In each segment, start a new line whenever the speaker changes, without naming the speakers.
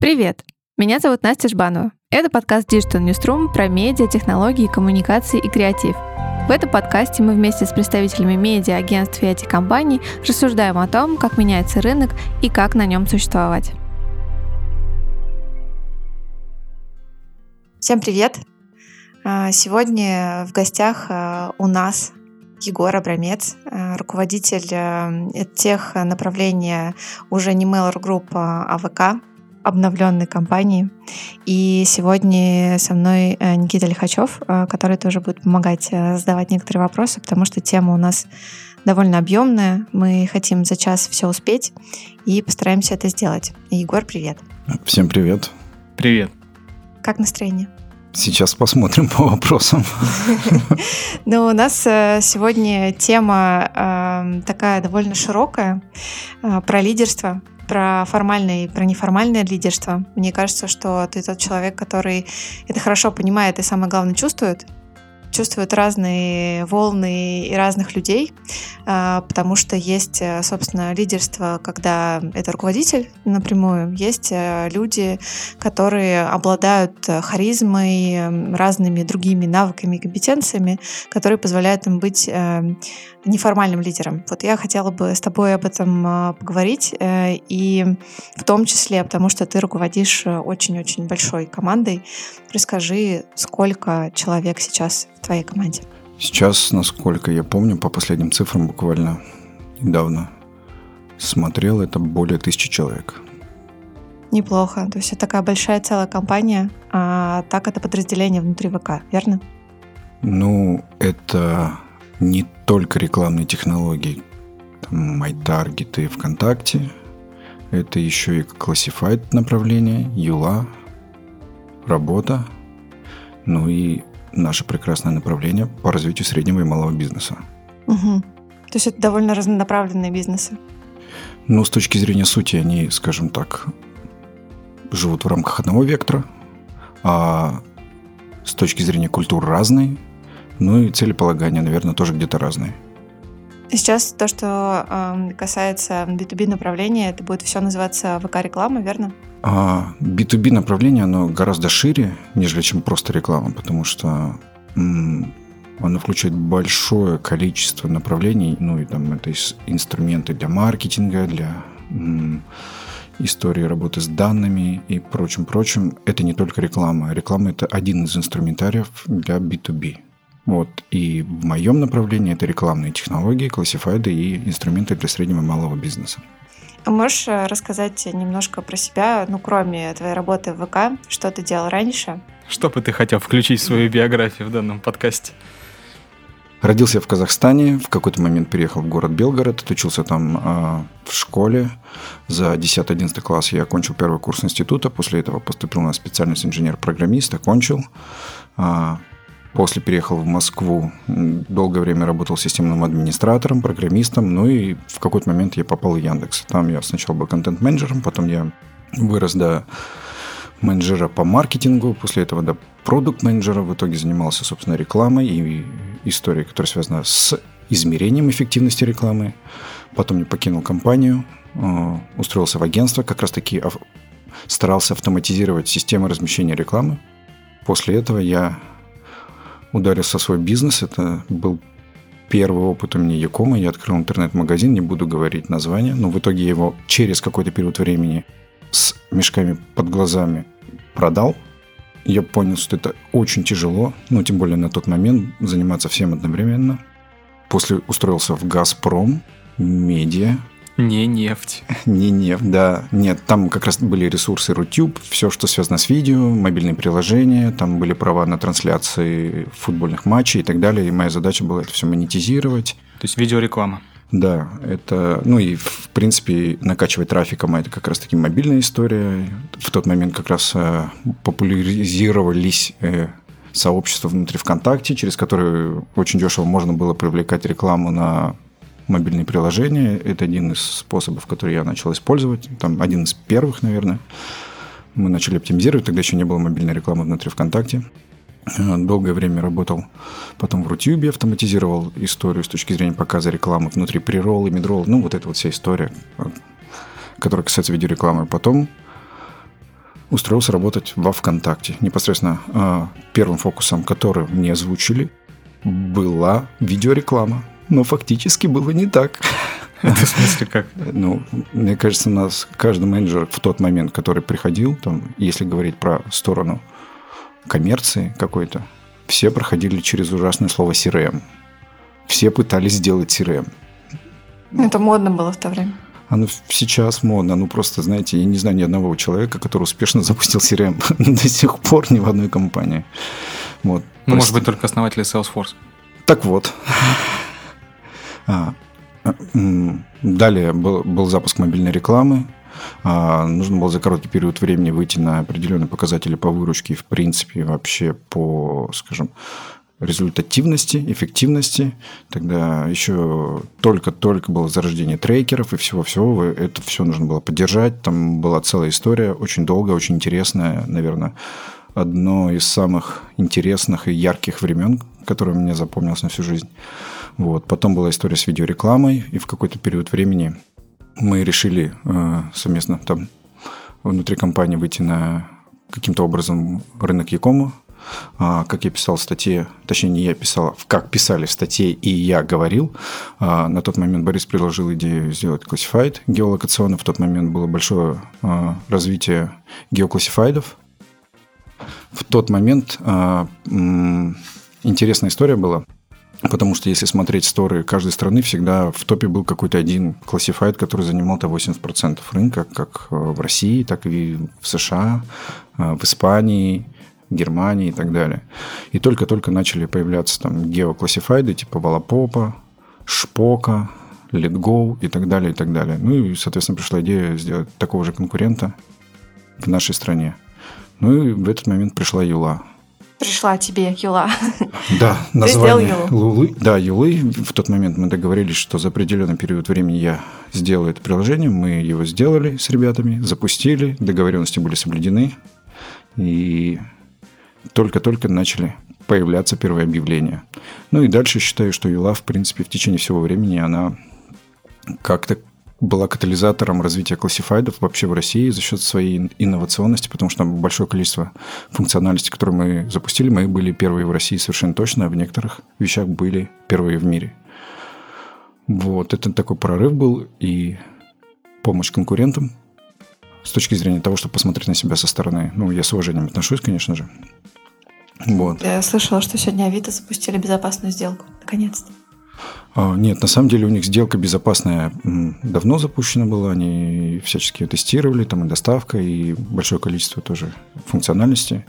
Привет! Меня зовут Настя Жбанова. Это подкаст Digital Newsroom про медиа, технологии, коммуникации и креатив. В этом подкасте мы вместе с представителями медиа, агентств и IT-компаний рассуждаем о том, как меняется рынок и как на нем существовать.
Всем привет! А, сегодня в гостях а, у нас Егор Абрамец, а, руководитель тех направления уже не Mail.ru Group, а ВК, обновленной компании. И сегодня со мной э, Никита Лихачев, э, который тоже будет помогать э, задавать некоторые вопросы, потому что тема у нас довольно объемная. Мы хотим за час все успеть и постараемся это сделать. Егор, привет.
Всем привет.
Привет.
Как настроение?
Сейчас посмотрим по вопросам.
Ну, у нас сегодня тема такая довольно широкая про лидерство, про формальное и про неформальное лидерство. Мне кажется, что ты тот человек, который это хорошо понимает и самое главное чувствует, чувствуют разные волны и разных людей, а, потому что есть, э, собственно, лидерство, когда это руководитель напрямую, есть э, люди, которые обладают э, харизмой, разными другими навыками и компетенциями, которые позволяют им быть неформальным лидером. Вот я хотела бы с тобой об этом поговорить, и в том числе, потому что ты руководишь очень-очень большой командой. Расскажи, сколько человек сейчас твоей команде?
Сейчас, насколько я помню, по последним цифрам буквально недавно смотрел, это более тысячи человек.
Неплохо. То есть это такая большая целая компания, а так это подразделение внутри ВК, верно?
Ну, это не только рекламные технологии, там, MyTarget и ВКонтакте, это еще и Classified направление, Юла, работа, ну и наше прекрасное направление по развитию среднего и малого бизнеса.
Угу. То есть это довольно разнонаправленные бизнесы?
Ну, с точки зрения сути, они, скажем так, живут в рамках одного вектора, а с точки зрения культур разные, ну и целеполагания, наверное, тоже где-то разные.
Сейчас то, что э, касается B2B направления, это будет все называться ВК-реклама, верно?
А B2B направление, оно гораздо шире, нежели чем просто реклама, потому что оно включает большое количество направлений, ну и там это инструменты для маркетинга, для истории работы с данными и прочим-прочим. Это не только реклама. Реклама – это один из инструментариев для B2B. Вот. И в моем направлении это рекламные технологии, классифайды и инструменты для среднего и малого бизнеса.
А можешь э, рассказать немножко про себя, ну, кроме твоей работы в ВК, что ты делал раньше?
Что бы ты хотел включить в свою биографию в данном подкасте?
Родился я в Казахстане, в какой-то момент переехал в город Белгород, отучился там э, в школе. За 10-11 класс я окончил первый курс института, после этого поступил на специальность инженер-программист, окончил. Э, После переехал в Москву, долгое время работал системным администратором, программистом, ну и в какой-то момент я попал в Яндекс. Там я сначала был контент-менеджером, потом я вырос до менеджера по маркетингу, после этого до продукт-менеджера, в итоге занимался, собственно, рекламой и историей, которая связана с измерением эффективности рекламы. Потом я покинул компанию, э, устроился в агентство, как раз-таки старался автоматизировать системы размещения рекламы. После этого я ударился свой бизнес. Это был первый опыт у меня Якома. Я открыл интернет-магазин, не буду говорить название, но в итоге я его через какой-то период времени с мешками под глазами продал. Я понял, что это очень тяжело, ну, тем более на тот момент, заниматься всем одновременно. После устроился в «Газпром», медиа,
не нефть.
Не нефть, да. Нет, там как раз были ресурсы Рутюб, все, что связано с видео, мобильные приложения, там были права на трансляции футбольных матчей и так далее. И моя задача была это все монетизировать.
То есть видеореклама.
Да, это, ну и в принципе накачивать трафиком, это как раз таки мобильная история. В тот момент как раз э, популяризировались э, сообщества внутри ВКонтакте, через которые очень дешево можно было привлекать рекламу на мобильные приложения. Это один из способов, который я начал использовать. Там один из первых, наверное. Мы начали оптимизировать, тогда еще не было мобильной рекламы внутри ВКонтакте. Э, долгое время работал потом в Рутюбе, автоматизировал историю с точки зрения показа рекламы внутри приролла, мидрола. Ну, вот эта вот вся история, э, которая касается видеорекламы. Потом устроился работать во ВКонтакте. Непосредственно э, первым фокусом, который мне озвучили, была видеореклама. Но фактически было не так.
Это в смысле как?
Ну, мне кажется, у нас каждый менеджер в тот момент, который приходил, там, если говорить про сторону коммерции какой-то, все проходили через ужасное слово CRM. Все пытались сделать CRM.
Это модно было в то время.
Оно сейчас модно. Ну, просто, знаете, я не знаю ни одного человека, который успешно запустил CRM до сих пор ни в одной компании. Вот.
Ну, может быть, только основатели Salesforce.
Так вот. А, далее был, был запуск мобильной рекламы. А, нужно было за короткий период времени выйти на определенные показатели по выручке и, в принципе, вообще по, скажем, результативности, эффективности. Тогда еще только-только было зарождение трекеров и всего-всего. Это все нужно было поддержать. Там была целая история, очень долгая, очень интересная, наверное, одно из самых интересных и ярких времен, которое мне запомнилось на всю жизнь. Вот. Потом была история с видеорекламой, и в какой-то период времени мы решили э, совместно там внутри компании выйти на каким-то образом рынок Якома, а, как я писал в статье, точнее не я писал, как писали в статье и я говорил, а, на тот момент Борис предложил идею сделать классифайд геолокационно. В тот момент было большое а, развитие геоклассифайдов. В тот момент интересная история была. Потому что если смотреть сторы каждой страны, всегда в топе был какой-то один классифайд, который занимал-то 80% рынка, как в России, так и в США, в Испании, Германии и так далее. И только-только начали появляться там геоклассифайды типа Валапопа, Шпока, LetGo и так далее, и так далее. Ну и, соответственно, пришла идея сделать такого же конкурента в нашей стране. Ну и в этот момент пришла Юла.
Пришла тебе Юла.
Да, название Лулы. Да, Юлы. В тот момент мы договорились, что за определенный период времени я сделаю это приложение. Мы его сделали с ребятами, запустили, договоренности были соблюдены. И только-только начали появляться первые объявления. Ну и дальше считаю, что Юла, в принципе, в течение всего времени она как-то была катализатором развития классифайдов вообще в России за счет своей инновационности, потому что большое количество функциональности, которые мы запустили, мы были первые в России совершенно точно, а в некоторых вещах были первые в мире. Вот, это такой прорыв был и помощь конкурентам с точки зрения того, чтобы посмотреть на себя со стороны. Ну, я с уважением отношусь, конечно же.
Вот. Я слышала, что сегодня Авито запустили безопасную сделку. Наконец-то.
А, нет, на самом деле у них сделка безопасная давно запущена была, они всячески ее тестировали, там и доставка, и большое количество тоже функциональности.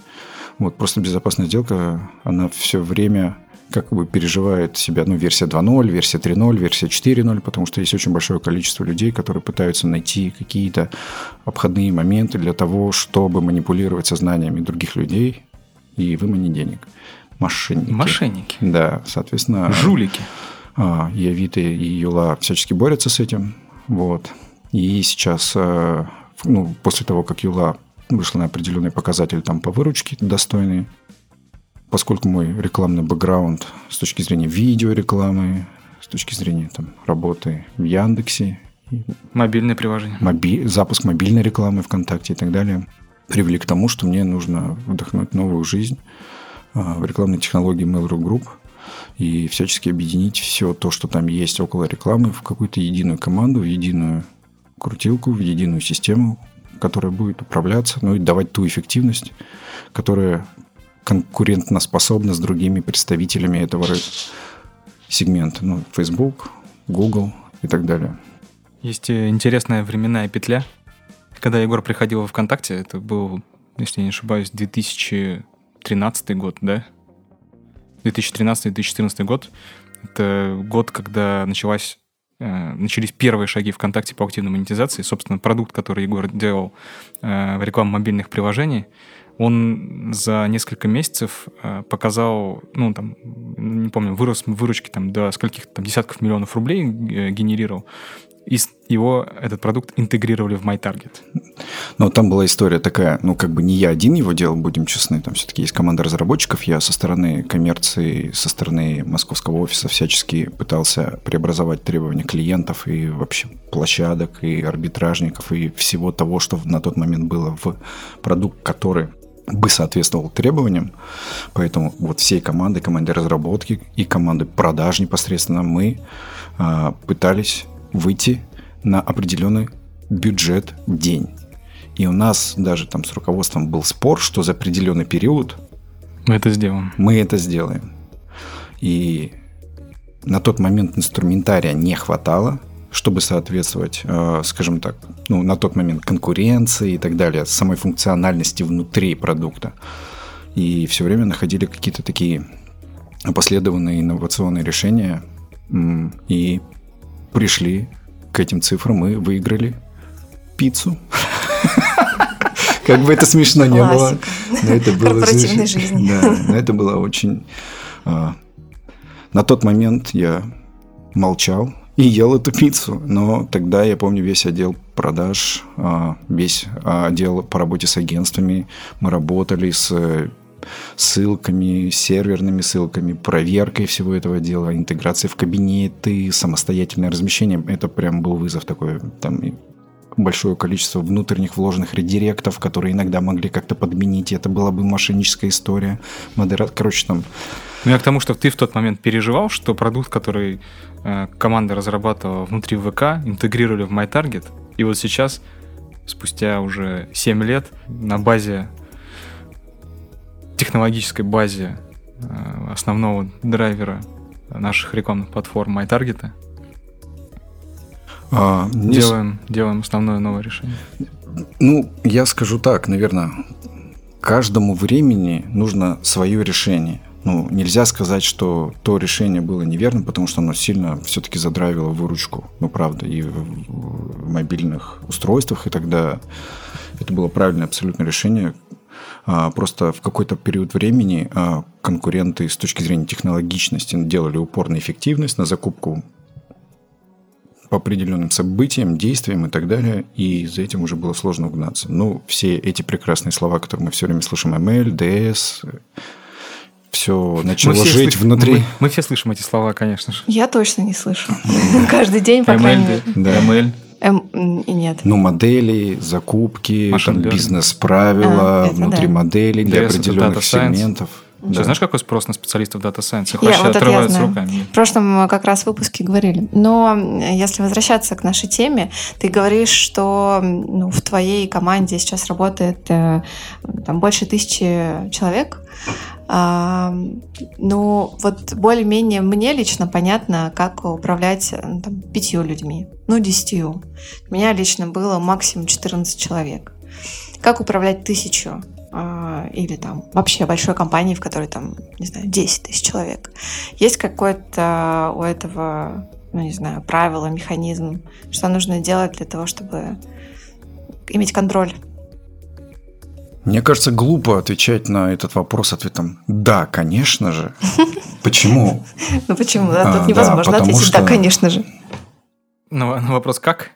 Вот, просто безопасная сделка, она все время как бы переживает себя, ну, версия 2.0, версия 3.0, версия 4.0, потому что есть очень большое количество людей, которые пытаются найти какие-то обходные моменты для того, чтобы манипулировать сознаниями других людей, и выманить денег. Мошенники.
Мошенники.
Да, соответственно...
Жулики.
А, и Авито, и Юла всячески борются с этим. Вот. И сейчас, э, ну, после того, как Юла вышла на определенный показатель там по выручке достойный, поскольку мой рекламный бэкграунд с точки зрения видеорекламы, с точки зрения там, работы в Яндексе,
Мобильное приложение.
Моби... Запуск мобильной рекламы ВКонтакте и так далее привели к тому, что мне нужно вдохнуть новую жизнь а, в рекламной технологии Mail.ru Group и всячески объединить все то, что там есть около рекламы, в какую-то единую команду, в единую крутилку, в единую систему, которая будет управляться, ну и давать ту эффективность, которая конкурентно способна с другими представителями этого сегмента. Ну, Facebook, Google и так далее.
Есть э, интересная временная петля, когда Егор приходил во ВКонтакте, это был, если я не ошибаюсь, 2013 год, да? 2013-2014 год. Это год, когда началась э, начались первые шаги ВКонтакте по активной монетизации. Собственно, продукт, который Егор делал э, в рекламу мобильных приложений, он за несколько месяцев э, показал, ну, там, не помню, вырос выручки там до скольких там десятков миллионов рублей генерировал. И его, этот продукт, интегрировали в MyTarget.
Но там была история такая, ну, как бы не я один его делал, будем честны, там все-таки есть команда разработчиков, я со стороны коммерции, со стороны московского офиса всячески пытался преобразовать требования клиентов и вообще площадок, и арбитражников, и всего того, что на тот момент было в продукт, который бы соответствовал требованиям. Поэтому вот всей команды, команды разработки и команды продаж непосредственно мы э, пытались выйти на определенный бюджет день. И у нас даже там с руководством был спор, что за определенный период
мы это сделаем.
Мы это сделаем. И на тот момент инструментария не хватало, чтобы соответствовать, э, скажем так, ну, на тот момент конкуренции и так далее, самой функциональности внутри продукта. И все время находили какие-то такие последованные инновационные решения и пришли к этим цифрам и выиграли пиццу. Как бы это смешно не было.
Но это было корпоративной жизни.
Да, но это было очень... А, на тот момент я молчал и ел эту пиццу, но тогда я помню весь отдел продаж, а, весь отдел по работе с агентствами, мы работали с ссылками, серверными ссылками, проверкой всего этого дела, интеграцией в кабинеты, самостоятельное размещение. Это прям был вызов такой. Там большое количество внутренних вложенных редиректов, которые иногда могли как-то подменить. Это была бы мошенническая история. Модера... Короче, там...
Ну, я к тому, что ты в тот момент переживал, что продукт, который э, команда разрабатывала внутри ВК, интегрировали в MyTarget, и вот сейчас, спустя уже 7 лет, на базе технологической базе э, основного драйвера наших рекламных платформ MyTarget. А, делаем, с... делаем основное новое решение.
Ну, я скажу так, наверное, каждому времени нужно свое решение. Ну, нельзя сказать, что то решение было неверным, потому что оно сильно все-таки задравило выручку. Ну, правда, и в мобильных устройствах, и тогда это было правильное абсолютно решение, просто в какой-то период времени а, конкуренты с точки зрения технологичности делали упор на эффективность, на закупку по определенным событиям, действиям и так далее, и за этим уже было сложно угнаться. Ну, все эти прекрасные слова, которые мы все время слышим, ML, DS, все начало мы жить слыш... внутри.
Мы, мы все слышим эти слова, конечно же.
Я точно не слышу. Каждый день, по крайней мере.
ML.
Эм, и нет.
Ну, модели, закупки, там, бизнес-правила а, внутри да. моделей для определенных сегментов.
Да. знаешь, какой спрос на специалистов Data Science? Их я, вообще вот отрываются руками.
В прошлом мы как раз выпуске говорили. Но если возвращаться к нашей теме, ты говоришь, что ну, в твоей команде сейчас работает э, там, больше тысячи человек. Ну, вот более-менее мне лично понятно, как управлять ну, там, пятью людьми, ну, десятью. У меня лично было максимум 14 человек. Как управлять тысячу? А, или там вообще большой компании, в которой там, не знаю, 10 тысяч человек. Есть какое-то у этого, ну, не знаю, правило, механизм, что нужно делать для того, чтобы иметь контроль
мне кажется, глупо отвечать на этот вопрос ответом «да, конечно же». Почему?
Ну почему? Да, тут а, невозможно ответить «да, конечно же».
Ну, вопрос как?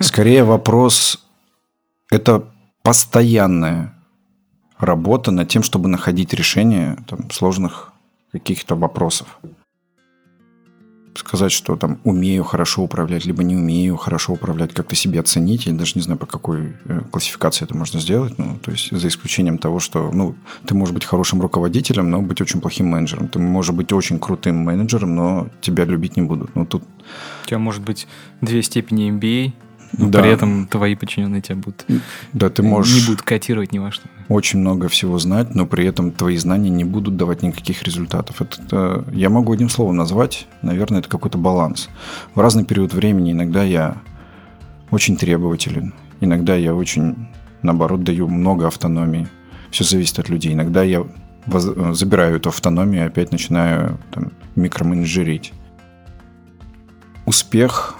Скорее вопрос – это постоянная работа над тем, чтобы находить решение там, сложных каких-то вопросов сказать, что там умею хорошо управлять, либо не умею хорошо управлять, как-то себе оценить. Я даже не знаю, по какой э, классификации это можно сделать. Ну, то есть за исключением того, что ну, ты можешь быть хорошим руководителем, но быть очень плохим менеджером. Ты можешь быть очень крутым менеджером, но тебя любить не будут. Ну, тут...
У тебя может быть две степени MBA, но да. при этом твои подчиненные тебя будут
да, ты можешь
не будут котировать ни во что.
Очень много всего знать, но при этом твои знания не будут давать никаких результатов. Это, это я могу одним словом назвать, наверное, это какой-то баланс. В разный период времени иногда я очень требователен, иногда я очень, наоборот, даю много автономии. Все зависит от людей. Иногда я воз, забираю эту автономию и опять начинаю там, микроменеджерить. Успех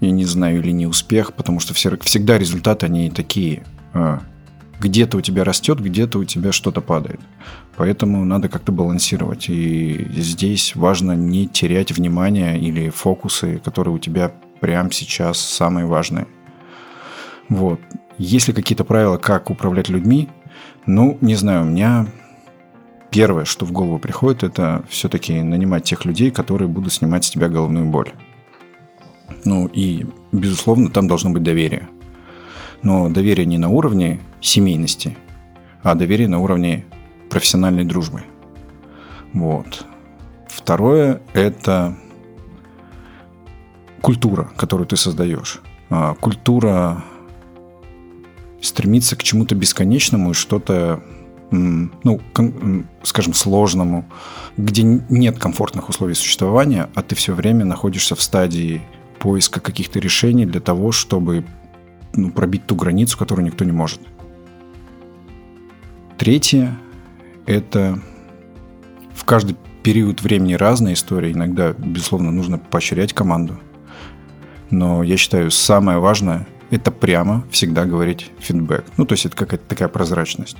я не знаю, или не успех, потому что все, всегда результаты, они такие. А, где-то у тебя растет, где-то у тебя что-то падает. Поэтому надо как-то балансировать. И здесь важно не терять внимание или фокусы, которые у тебя прямо сейчас самые важные. Вот. Есть ли какие-то правила, как управлять людьми? Ну, не знаю, у меня первое, что в голову приходит, это все-таки нанимать тех людей, которые будут снимать с тебя головную боль. Ну и, безусловно, там должно быть доверие. Но доверие не на уровне семейности, а доверие на уровне профессиональной дружбы. Вот. Второе – это культура, которую ты создаешь. А, культура стремится к чему-то бесконечному и что-то, ну, скажем, сложному, где нет комфортных условий существования, а ты все время находишься в стадии поиска каких-то решений для того, чтобы ну, пробить ту границу, которую никто не может. Третье – это в каждый период времени разная история. Иногда, безусловно, нужно поощрять команду. Но я считаю, самое важное – это прямо всегда говорить фидбэк. Ну, то есть это какая-то такая прозрачность.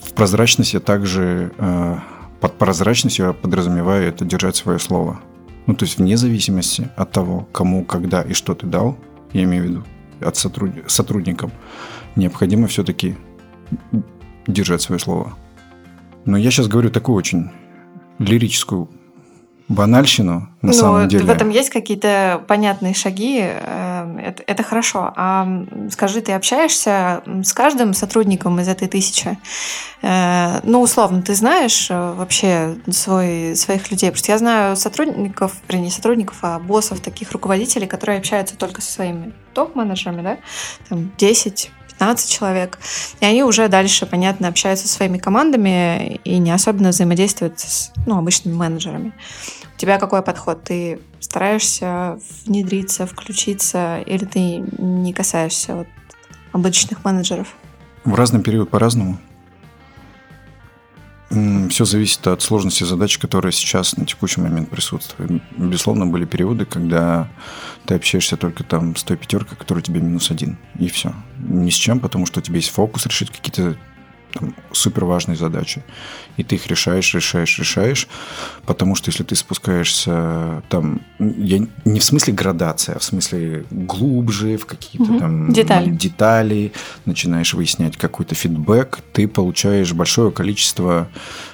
В прозрачности также, э, под прозрачностью я подразумеваю это держать свое слово. Ну, то есть вне зависимости от того, кому, когда и что ты дал, я имею в виду от сотруд... сотрудникам, необходимо все-таки держать свое слово. Но я сейчас говорю такую очень лирическую банальщину на
ну,
самом деле.
В этом есть какие-то понятные шаги, э, это, это хорошо. А скажи, ты общаешься с каждым сотрудником из этой тысячи? Э, ну, условно, ты знаешь э, вообще свой, своих людей? Потому что я знаю сотрудников, вернее, сотрудников, а боссов, таких руководителей, которые общаются только со своими топ-менеджерами, да, там 10, 15 человек. И они уже дальше, понятно, общаются со своими командами и не особенно взаимодействуют с ну, обычными менеджерами. У тебя какой подход? Ты стараешься внедриться, включиться, или ты не касаешься вот обычных менеджеров?
В разный период по-разному. Все зависит от сложности задач, которая сейчас на текущий момент присутствует. Безусловно, были периоды, когда ты общаешься только там с той пятеркой, которая тебе минус один. И все. Ни с чем, потому что у тебя есть фокус решить какие-то там, супер важные задачи. И ты их решаешь, решаешь, решаешь. Потому что если ты спускаешься там, я не в смысле градация, а в смысле глубже, в какие-то угу. там
детали.
детали, начинаешь выяснять какой-то фидбэк, ты получаешь большое количество,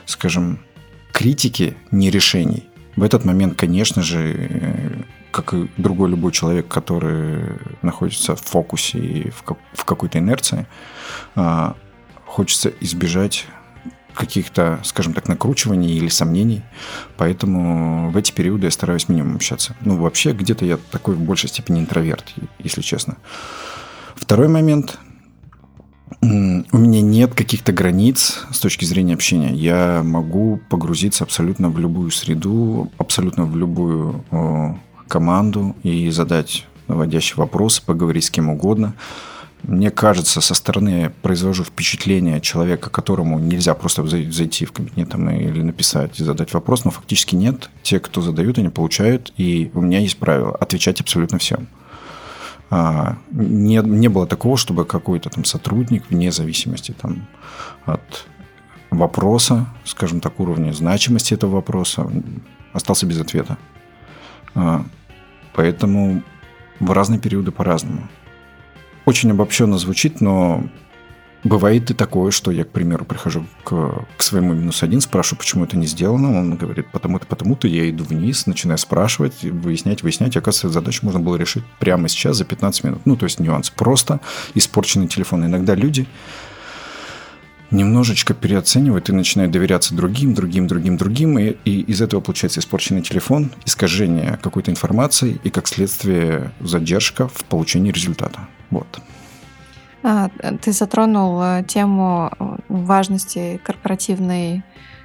скажем, критики, не решений. В этот момент, конечно же, как и другой любой человек, который находится в фокусе и в, в какой-то инерции, а, хочется избежать каких-то, скажем так, накручиваний или сомнений. Поэтому в эти периоды я стараюсь минимум общаться. Ну, вообще, где-то я такой в большей степени интроверт, если честно. Второй момент. У меня нет каких-то границ с точки зрения общения. Я могу погрузиться абсолютно в любую среду, абсолютно в любую команду и задать наводящий вопрос, поговорить с кем угодно – мне кажется, со стороны произвожу впечатление человека, которому нельзя просто зайти в кабинет там, или написать и задать вопрос, но фактически нет. Те, кто задают, они получают, и у меня есть правило отвечать абсолютно всем. А, не, не было такого, чтобы какой-то там сотрудник, вне зависимости там, от вопроса, скажем так, уровня значимости этого вопроса, остался без ответа. А, поэтому в разные периоды по-разному. Очень обобщенно звучит, но бывает и такое, что я, к примеру, прихожу к, к своему минус один, спрашиваю, почему это не сделано. Он говорит, потому-то, потому-то. Я иду вниз, начинаю спрашивать, выяснять, выяснять. оказывается, задачу можно было решить прямо сейчас за 15 минут. Ну, то есть нюанс. Просто испорченный телефон. Иногда люди немножечко переоценивают и начинают доверяться другим, другим, другим, другим, и, и из этого получается испорченный телефон, искажение какой-то информации и, как следствие, задержка в получении результата. Вот.
А, ты затронул э, тему э, важности корпоративной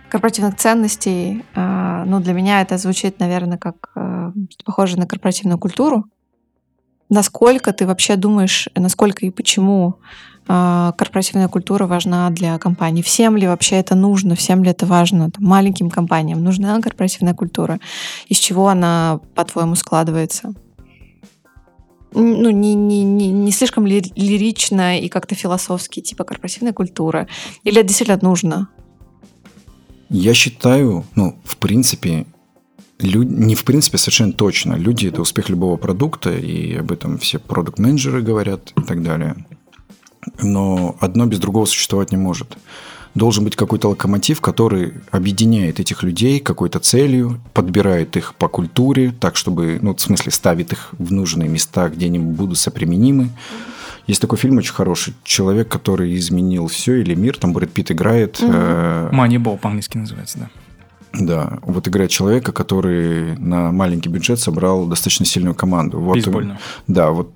корпоративных ценностей. А, ну, для меня это звучит, наверное, как э, похоже на корпоративную культуру. Насколько ты вообще думаешь, насколько и почему корпоративная культура важна для компании? Всем ли вообще это нужно? Всем ли это важно? Там, маленьким компаниям нужна корпоративная культура? Из чего она, по-твоему, складывается? ну, не, не, не, не слишком ли, лирично и как-то философски, типа корпоративная культура? Или это действительно нужно?
Я считаю, ну, в принципе, Люди, не в принципе совершенно точно. Люди – это успех любого продукта, и об этом все продукт-менеджеры говорят и так далее. Но одно без другого существовать не может. Должен быть какой-то локомотив, который объединяет этих людей какой-то целью, подбирает их по культуре, так, чтобы, ну, в смысле, ставит их в нужные места, где они будут соприменимы. Есть такой фильм очень хороший. Человек, который изменил все или мир. Там Брэд Питт играет.
Э, Moneyball по-английски называется, да.
Да, вот играет человека, который на маленький бюджет собрал достаточно сильную команду. Вот,
Бейсбольную.
Да, вот.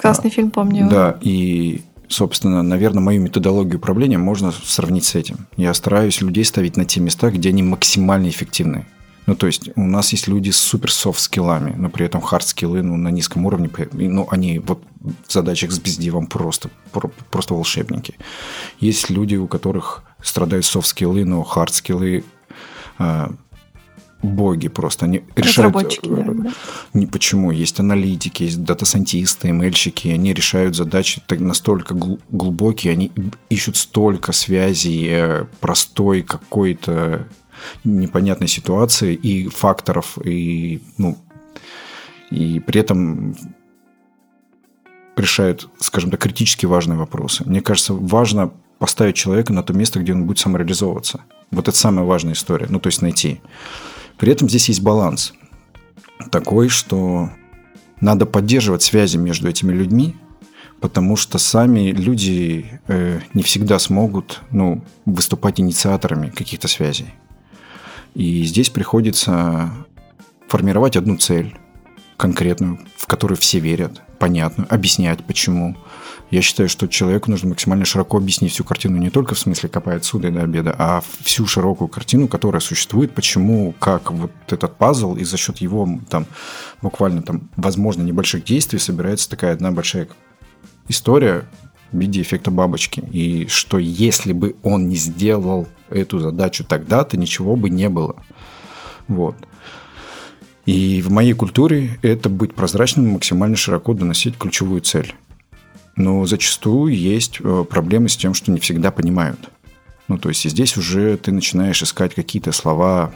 Классный фильм, помню.
Да, и собственно, наверное, мою методологию управления можно сравнить с этим. Я стараюсь людей ставить на те места, где они максимально эффективны. Ну, то есть у нас есть люди с супер софт скиллами, но при этом хард скиллы ну, на низком уровне, ну, они вот в задачах с бездивом просто, просто волшебники. Есть люди, у которых страдают soft skill ы, но hard skill ы а, боги просто. Они решают...
Разработчики, да.
Не почему. Есть аналитики, есть data scientist ы, ML щики. Они решают задачи настолько глубокие, они ищут столько связей э, простой какой-то непонятной ситуации и факторов, и, ну, и при этом решают, скажем так, критически важные вопросы. Мне кажется, важно поставить человека на то место, где он будет самореализовываться. Вот это самая важная история. Ну, то есть найти. При этом здесь есть баланс такой, что надо поддерживать связи между этими людьми, потому что сами люди э, не всегда смогут ну, выступать инициаторами каких-то связей. И здесь приходится формировать одну цель конкретную, в которую все верят, понятную, объяснять почему – я считаю, что человеку нужно максимально широко объяснить всю картину не только в смысле копая отсюда и до обеда, а всю широкую картину, которая существует, почему, как вот этот пазл, и за счет его там буквально там, возможно, небольших действий собирается такая одна большая история в виде эффекта бабочки. И что если бы он не сделал эту задачу тогда-то, ничего бы не было. Вот. И в моей культуре это быть прозрачным максимально широко доносить ключевую цель. Но зачастую есть э, проблемы с тем, что не всегда понимают. Ну, то есть здесь уже ты начинаешь искать какие-то слова,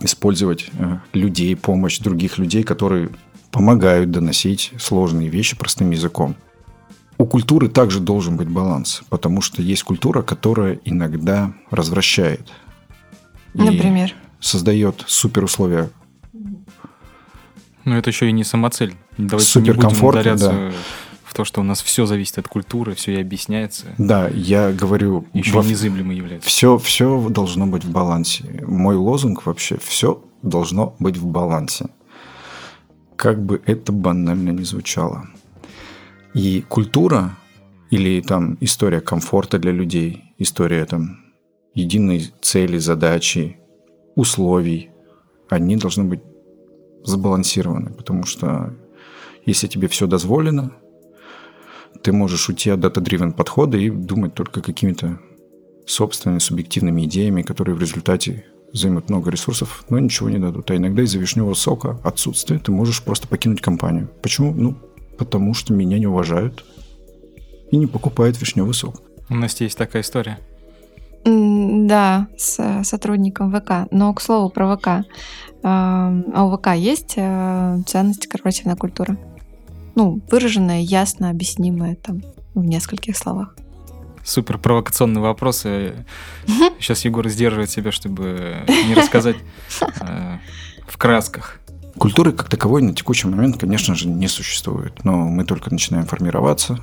использовать э, людей, помощь других людей, которые помогают доносить сложные вещи простым языком. У культуры также должен быть баланс, потому что есть культура, которая иногда развращает.
Например?
Создает супер условия.
Но это еще и не самоцель. Давайте супер не будем ударяться да то, что у нас все зависит от культуры, все и объясняется.
Да, я говорю...
Еще во... незыблемой является.
Все, все должно быть в балансе. Мой лозунг вообще все должно быть в балансе. Как бы это банально не звучало. И культура или там история комфорта для людей, история там единой цели, задачи, условий, они должны быть сбалансированы, потому что если тебе все дозволено, ты можешь уйти от дата-дривен подхода и думать только какими-то собственными субъективными идеями, которые в результате займут много ресурсов, но ничего не дадут. А иногда из-за вишневого сока отсутствия ты можешь просто покинуть компанию. Почему? Ну, потому что меня не уважают и не покупают вишневый сок.
У нас есть такая история.
Да, с сотрудником ВК. Но, к слову, про ВК. А у ВК есть э, ценности корпоративной культуры? Ну, выраженное, ясно объяснимое там в нескольких словах.
Супер провокационные вопросы. Сейчас Егор сдерживает себя, чтобы не рассказать э, в красках.
Культуры как таковой на текущий момент, конечно же, не существует. Но мы только начинаем формироваться.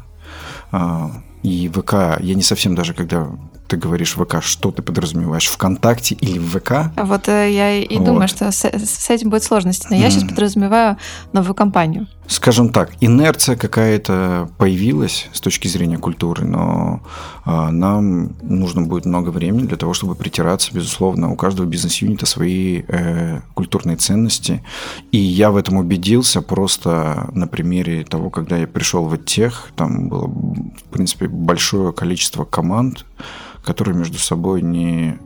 А, и ВК, я не совсем даже, когда ты говоришь ВК, что ты подразумеваешь, ВКонтакте или в ВК?
Вот э, я и вот. думаю, что с, с этим будет сложности. Но mm. я сейчас подразумеваю новую компанию.
Скажем так, инерция какая-то появилась с точки зрения культуры, но а, нам нужно будет много времени для того, чтобы притираться, безусловно. У каждого бизнес-юнита свои э, культурные ценности. И я в этом убедился просто на примере того, когда я пришел в тех, там было, в принципе, большое количество команд, которые между собой не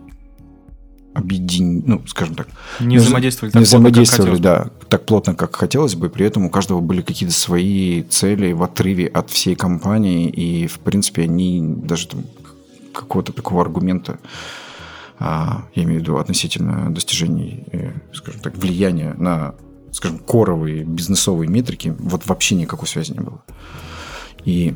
объединены, ну, скажем так.
Не взаимодействовали
так не взаимодействовали, плотно, да, так плотно, как хотелось бы. При этом у каждого были какие-то свои цели в отрыве от всей компании. И, в принципе, они даже там какого-то такого аргумента а, я имею в виду относительно достижений, э, скажем так, влияния на, скажем, коровые бизнесовые метрики, вот вообще никакой связи не было. И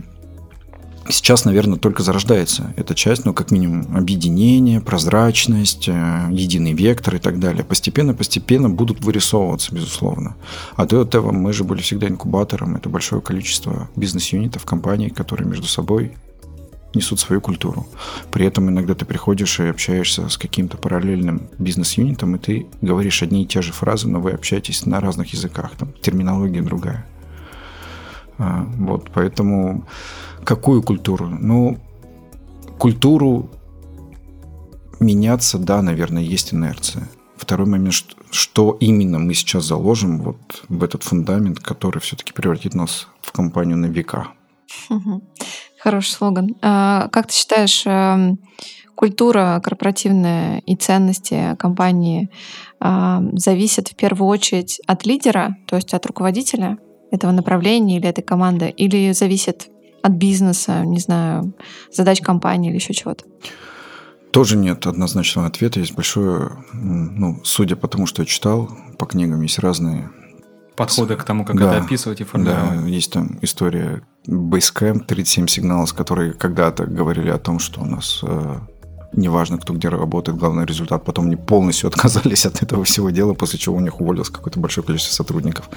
сейчас, наверное, только зарождается эта часть, ну, как минимум, объединение, прозрачность, э, единый вектор и так далее. Постепенно-постепенно будут вырисовываться, безусловно. А до этого мы же были всегда инкубатором. Это большое количество бизнес-юнитов, компаний, которые между собой несут свою культуру. При этом иногда ты приходишь и общаешься с каким-то параллельным бизнес-юнитом, и ты говоришь одни и те же фразы, но вы общаетесь на разных языках, там терминология другая. А, вот, поэтому какую культуру? Ну, культуру меняться, да, наверное, есть инерция. Второй момент, что, что именно мы сейчас заложим вот в этот фундамент, который все-таки превратит нас в компанию на века.
Хороший слоган. А, как ты считаешь, эм, культура корпоративная и ценности компании а, зависят в первую очередь от лидера, то есть от руководителя этого направления или этой команды, или зависит от бизнеса, не знаю, задач компании или еще чего-то?
Тоже нет однозначного ответа. Есть большое, ну, судя по тому, что я читал, по книгам есть разные
подходы к тому, как да, это описывать и формировать.
Да, есть там история Basecamp, 37 сигналов, которые когда-то говорили о том, что у нас э, неважно, кто где работает, главный результат. Потом они полностью отказались от этого всего дела, после чего у них уволилось какое-то большое количество сотрудников.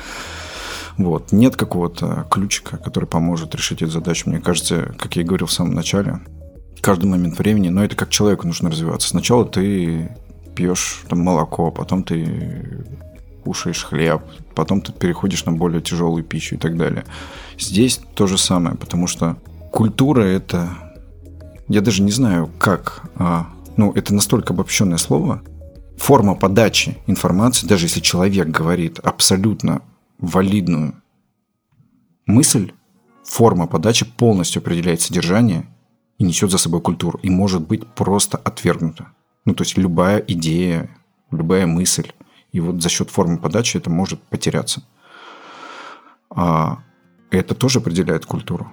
Вот. Нет какого-то ключика, который поможет решить эту задачу. Мне кажется, как я и говорил в самом начале, каждый момент времени, но это как человеку нужно развиваться. Сначала ты пьешь там молоко, потом ты кушаешь хлеб, потом ты переходишь на более тяжелую пищу и так далее. Здесь то же самое, потому что культура это... Я даже не знаю, как... А, ну, это настолько обобщенное слово. Форма подачи информации, даже если человек говорит абсолютно валидную мысль, форма подачи полностью определяет содержание и несет за собой культуру, и может быть просто отвергнута. Ну, то есть любая идея, любая мысль, и вот за счет формы подачи это может потеряться. А это тоже определяет культуру.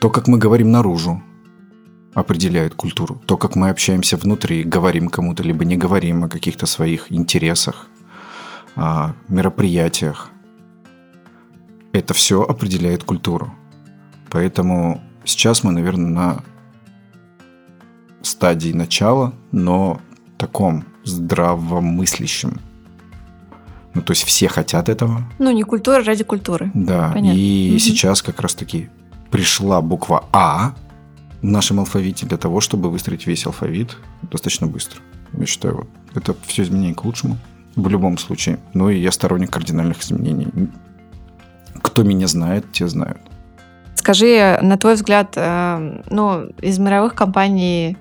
То, как мы говорим наружу, определяет культуру. То, как мы общаемся внутри, говорим кому-то, либо не говорим о каких-то своих интересах, о мероприятиях. Это все определяет культуру. Поэтому сейчас мы, наверное, на стадии начала, но таком здравомыслящим. Ну, то есть все хотят этого.
Ну, не культура ради культуры.
Да, Понятно. и угу. сейчас как раз-таки пришла буква А в нашем алфавите для того, чтобы выстроить весь алфавит достаточно быстро. Я считаю, вот, это все изменение к лучшему в любом случае. Ну и я сторонник кардинальных изменений. Кто меня знает, те знают.
Скажи, на твой взгляд, э, ну, из мировых компаний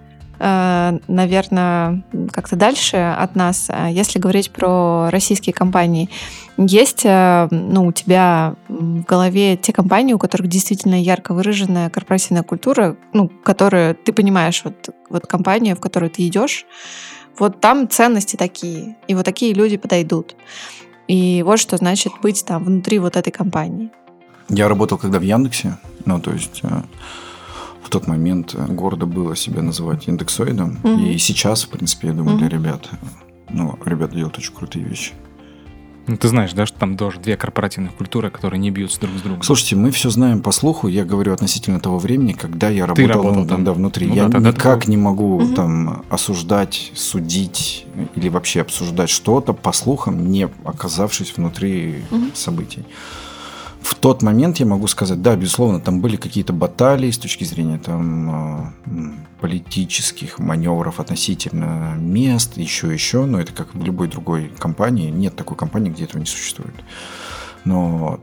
Э, наверное, как-то дальше от нас. Э, если говорить про российские компании, есть э, ну, у тебя в голове те компании, у которых действительно ярко выраженная корпоративная культура, ну, которую ты понимаешь, вот, вот компания, в которую ты идешь, вот там ценности такие, и вот такие люди подойдут. И вот что значит быть там внутри вот этой компании.
Я работал когда в Яндексе, ну, то есть в тот момент гордо было себя называть индексоидом. Угу. И сейчас, в принципе, я думаю, угу. для ребят, ну, ребята делают очень крутые вещи.
Ну, ты знаешь, да, что там тоже две корпоративных культуры, которые не бьются друг с другом.
Слушайте, мы все знаем по слуху. Я говорю относительно того времени, когда я работал, работал ну, там, да, внутри. Ну, я да, никак был... не могу угу. там осуждать, судить или вообще обсуждать что-то по слухам, не оказавшись внутри угу. событий в тот момент я могу сказать, да, безусловно, там были какие-то баталии с точки зрения там а, политических маневров относительно мест, еще еще, но это как в любой другой компании, нет такой компании, где этого не существует. Но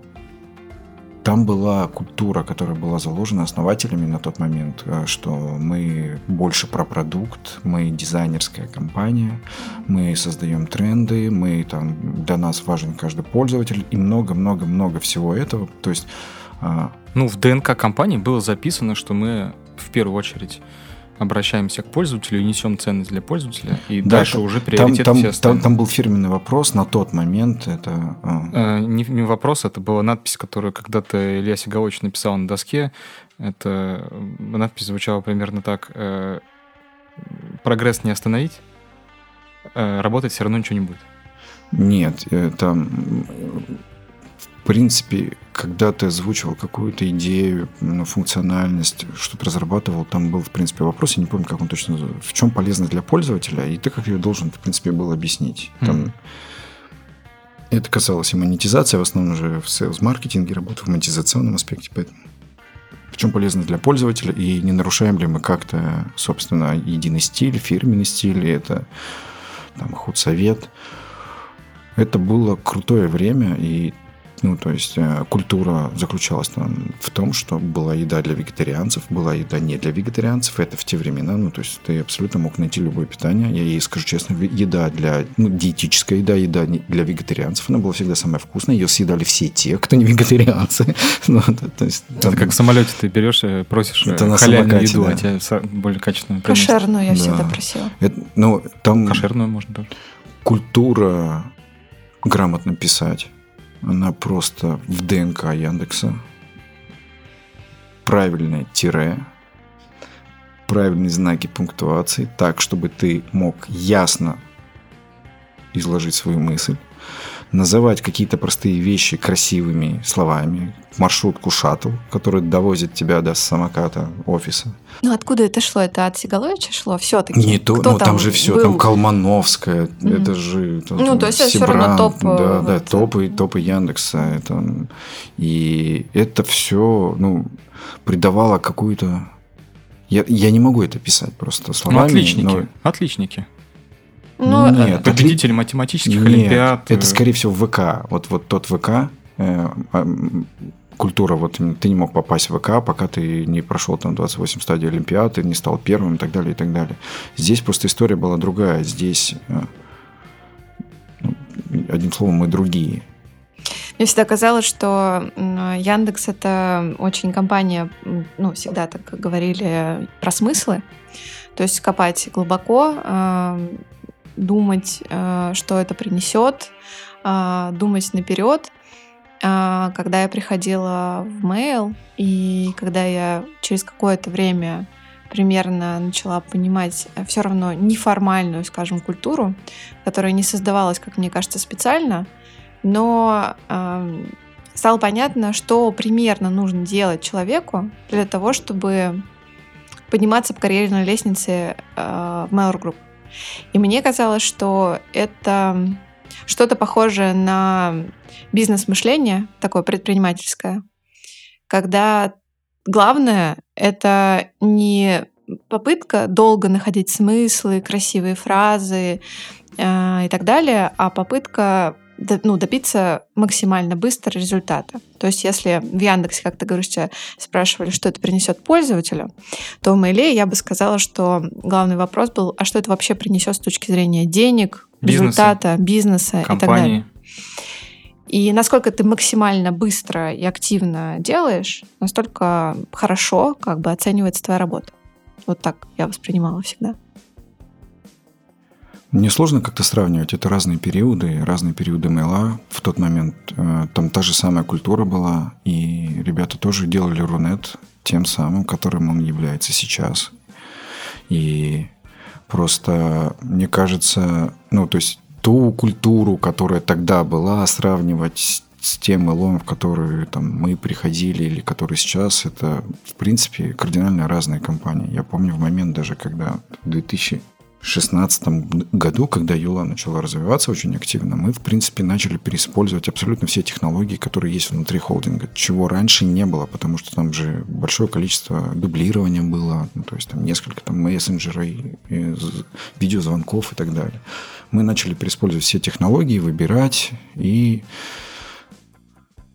там была культура, которая была заложена основателями на тот момент, э, что мы больше про продукт, мы дизайнерская компания, мы создаем тренды, мы там для нас важен каждый пользователь и много-много-много всего этого. То есть
а, ну, в ДНК компании было записано, что мы в первую очередь обращаемся к пользователю и несем ценность для пользователя, и да, дальше там, уже приоритет
там,
все остальные.
Там, там был фирменный вопрос на тот момент. Это
а. э, не, не вопрос, это была надпись, которую когда-то Илья Сигович написал на доске. Это надпись звучала примерно так. Э, прогресс не остановить, э, работать все равно ничего не будет.
Нет, э, там, в принципе, когда ты озвучивал какую-то идею, ну, функциональность, что-то разрабатывал, там был, в принципе, вопрос, я не помню, как он точно, в чем полезность для пользователя, и ты как ее должен, в принципе, был объяснить. Там, mm-hmm. Это касалось и монетизации, в основном же в sales-маркетинге, работаю в монетизационном аспекте, поэтому в чем полезно для пользователя, и не нарушаем ли мы как-то, собственно, единый стиль, фирменный стиль, это там, худсовет. Это было крутое время, и ну, то есть э, культура заключалась там в том, что была еда для вегетарианцев, была еда не для вегетарианцев. Это в те времена, ну, то есть ты абсолютно мог найти любое питание. Я ей скажу честно, еда для, ну, диетическая еда, еда для вегетарианцев, она была всегда самая вкусная. Ее съедали все те, кто не вегетарианцы. ну,
то, то есть, там, это как в самолете ты берешь, э, просишь это э, халяльную еду, да. а тебе более качественную
Кошерную я да. всегда просила.
Это, ну, там...
Кошерную можно тоже.
Культура грамотно писать она просто в ДНК Яндекса. Правильное тире, правильные знаки пунктуации, так, чтобы ты мог ясно изложить свою мысль называть какие-то простые вещи красивыми словами. Маршрутку шаттл, который довозит тебя до самоката офиса.
Ну откуда это шло? Это от Сигаловича шло все-таки?
Не то, ну там, там же все, был? там Колмановская, mm-hmm. это же там,
Ну, то есть это все равно топ.
Да, да, топы, топы Яндекса. Это, и это все, ну, придавало какую-то я, я не могу это писать просто словами. Ну,
отличники. Но... Отличники. Ну, Нет, победитель математических Нет, олимпиад.
Это, скорее всего, ВК. Вот, вот тот ВК, э, культура, вот ты не мог попасть в ВК, пока ты не прошел там 28 стадий Олимпиады, не стал первым и так далее, и так далее. Здесь просто история была другая. Здесь, э, ну, одним словом, мы другие.
Мне всегда казалось, что Яндекс это очень компания, ну, всегда так говорили про смыслы. То есть копать глубоко, э, думать, э, что это принесет, э, думать наперед. Э, когда я приходила в mail, и когда я через какое-то время примерно начала понимать все равно неформальную, скажем, культуру, которая не создавалась, как мне кажется, специально, но стало понятно, что примерно нужно делать человеку для того, чтобы подниматься по карьерной лестнице э, в Mail Group. И мне казалось, что это что-то похожее на бизнес-мышление, такое предпринимательское, когда главное — это не попытка долго находить смыслы, красивые фразы э, и так далее, а попытка ну, добиться максимально быстро результата. То есть, если в Яндексе, как ты говоришь, тебя спрашивали, что это принесет пользователю, то в Мейле я бы сказала, что главный вопрос был, а что это вообще принесет с точки зрения денег, бизнеса, результата, бизнеса компании. и так далее. И насколько ты максимально быстро и активно делаешь, настолько хорошо как бы оценивается твоя работа. Вот так я воспринимала всегда.
Мне сложно как-то сравнивать. Это разные периоды, разные периоды мейла. В тот момент э, там та же самая культура была, и ребята тоже делали Рунет тем самым, которым он является сейчас. И просто, мне кажется, ну, то есть ту культуру, которая тогда была, сравнивать с, с тем мэлом, в который там, мы приходили или который сейчас, это, в принципе, кардинально разные компании. Я помню в момент даже, когда в 2000 2016 году, когда Юла начала развиваться очень активно, мы, в принципе, начали переиспользовать абсолютно все технологии, которые есть внутри холдинга, чего раньше не было, потому что там же большое количество дублирования было, ну, то есть там несколько там мессенджеров, видеозвонков и так далее. Мы начали переиспользовать все технологии, выбирать и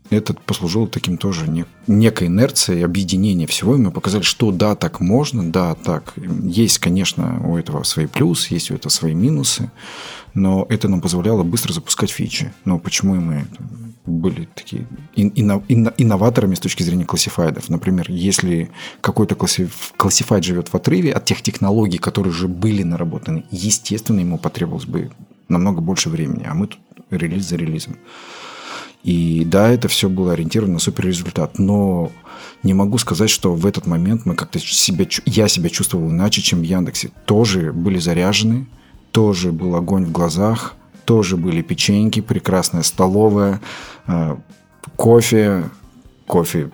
этот послужил таким тоже не, некой инерцией объединения всего. И мы показали, что да, так можно, да, так. Есть, конечно, у этого свои плюсы, есть у этого свои минусы, но это нам позволяло быстро запускать фичи. Но почему мы были такие инноваторами с точки зрения классифайдов. Например, если какой-то классифайд живет в отрыве от тех технологий, которые уже были наработаны, естественно, ему потребовалось бы намного больше времени, а мы тут релиз за релизом. И да, это все было ориентировано на суперрезультат. Но не могу сказать, что в этот момент мы как-то себя, я себя чувствовал иначе, чем в Яндексе. Тоже были заряжены, тоже был огонь в глазах, тоже были печеньки, прекрасная столовая, э, кофе, кофе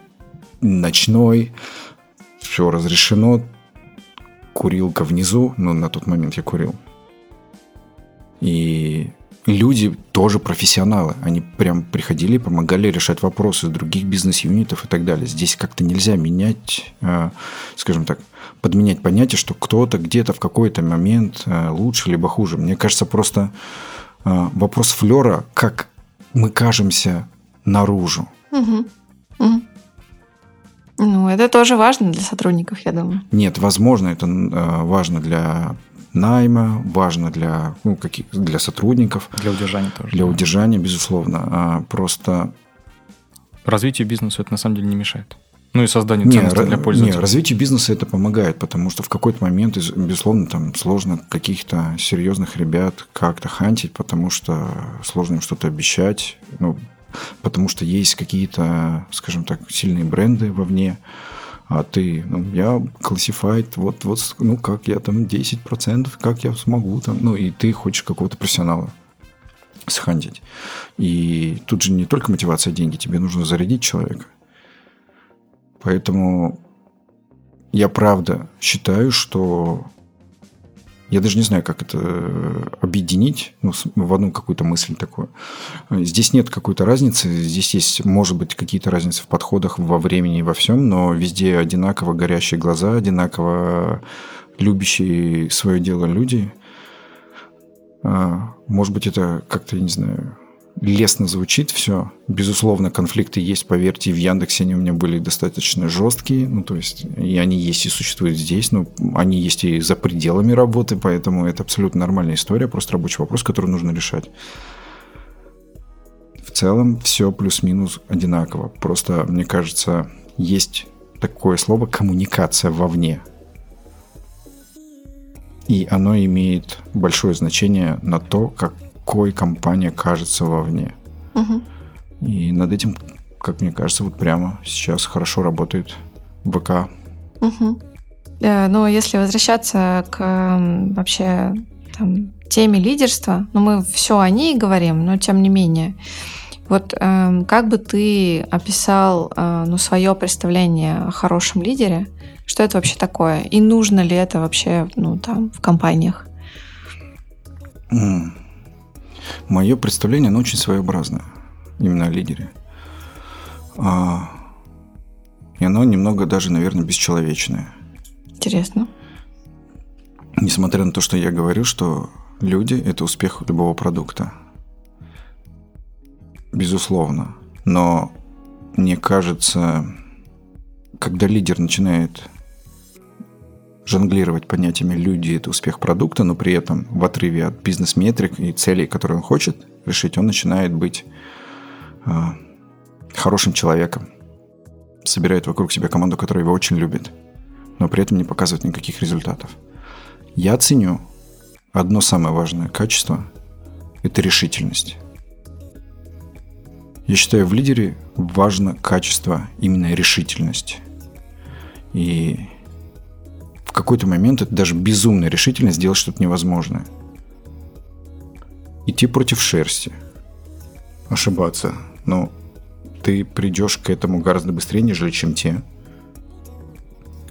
ночной, все разрешено, курилка внизу, ну, на тот момент я курил. И люди тоже профессионалы. Они прям приходили и помогали решать вопросы других бизнес-юнитов и так далее. Здесь как-то нельзя менять, э, скажем так, подменять понятие, что кто-то где-то в какой-то момент э, лучше либо хуже. Мне кажется, просто э, вопрос флера, как мы кажемся наружу.
Угу. Угу. Ну, это тоже важно для сотрудников, я думаю.
Нет, возможно, это важно для найма, важно для, ну, каких, для сотрудников.
Для удержания тоже.
Для да. удержания, безусловно. А просто...
Развитию бизнеса это на самом деле не мешает. Ну и созданию ценности не, для пользователя.
Нет, развитию бизнеса это помогает, потому что в какой-то момент, безусловно, там сложно каких-то серьезных ребят как-то хантить, потому что сложно им что-то обещать, ну, потому что есть какие-то, скажем так, сильные бренды вовне, а ты, ну, я классифайт, вот, вот, ну, как я там 10%, как я смогу там, ну, и ты хочешь какого-то профессионала схантить. И тут же не только мотивация деньги, тебе нужно зарядить человека. Поэтому я правда считаю, что я даже не знаю, как это э, объединить ну, в одну какую-то мысль такую. Здесь нет какой-то разницы. Здесь есть, может быть, какие-то разницы в подходах во времени и во всем, но везде одинаково горящие глаза, одинаково любящие свое дело люди. А, может быть, это как-то, я не знаю, лестно звучит все. Безусловно, конфликты есть, поверьте, в Яндексе они у меня были достаточно жесткие, ну, то есть, и они есть и существуют здесь, но они есть и за пределами работы, поэтому это абсолютно нормальная история, просто рабочий вопрос, который нужно решать. В целом все плюс-минус одинаково. Просто, мне кажется, есть такое слово коммуникация вовне. И оно имеет большое значение на то, как какой компания кажется вовне. Угу. И над этим, как мне кажется, вот прямо сейчас хорошо работает ВК.
Угу. Ну, если возвращаться к вообще там, теме лидерства, ну, мы все о ней говорим, но тем не менее, вот э, как бы ты описал э, ну, свое представление о хорошем лидере? Что это вообще такое? И нужно ли это вообще ну, там, в компаниях?
Mm. Мое представление, оно очень своеобразное, именно о лидере. А, и оно немного даже, наверное, бесчеловечное.
Интересно.
Несмотря на то, что я говорю, что люди – это успех любого продукта. Безусловно. Но мне кажется, когда лидер начинает жонглировать понятиями «люди» — это успех продукта, но при этом в отрыве от бизнес-метрик и целей, которые он хочет решить, он начинает быть э, хорошим человеком, собирает вокруг себя команду, которая его очень любит, но при этом не показывает никаких результатов. Я ценю одно самое важное качество – это решительность. Я считаю, в лидере важно качество именно решительность. И в какой-то момент это даже безумная решительность сделать что-то невозможное. Идти против шерсти. Ошибаться. Но ты придешь к этому гораздо быстрее, нежели чем те,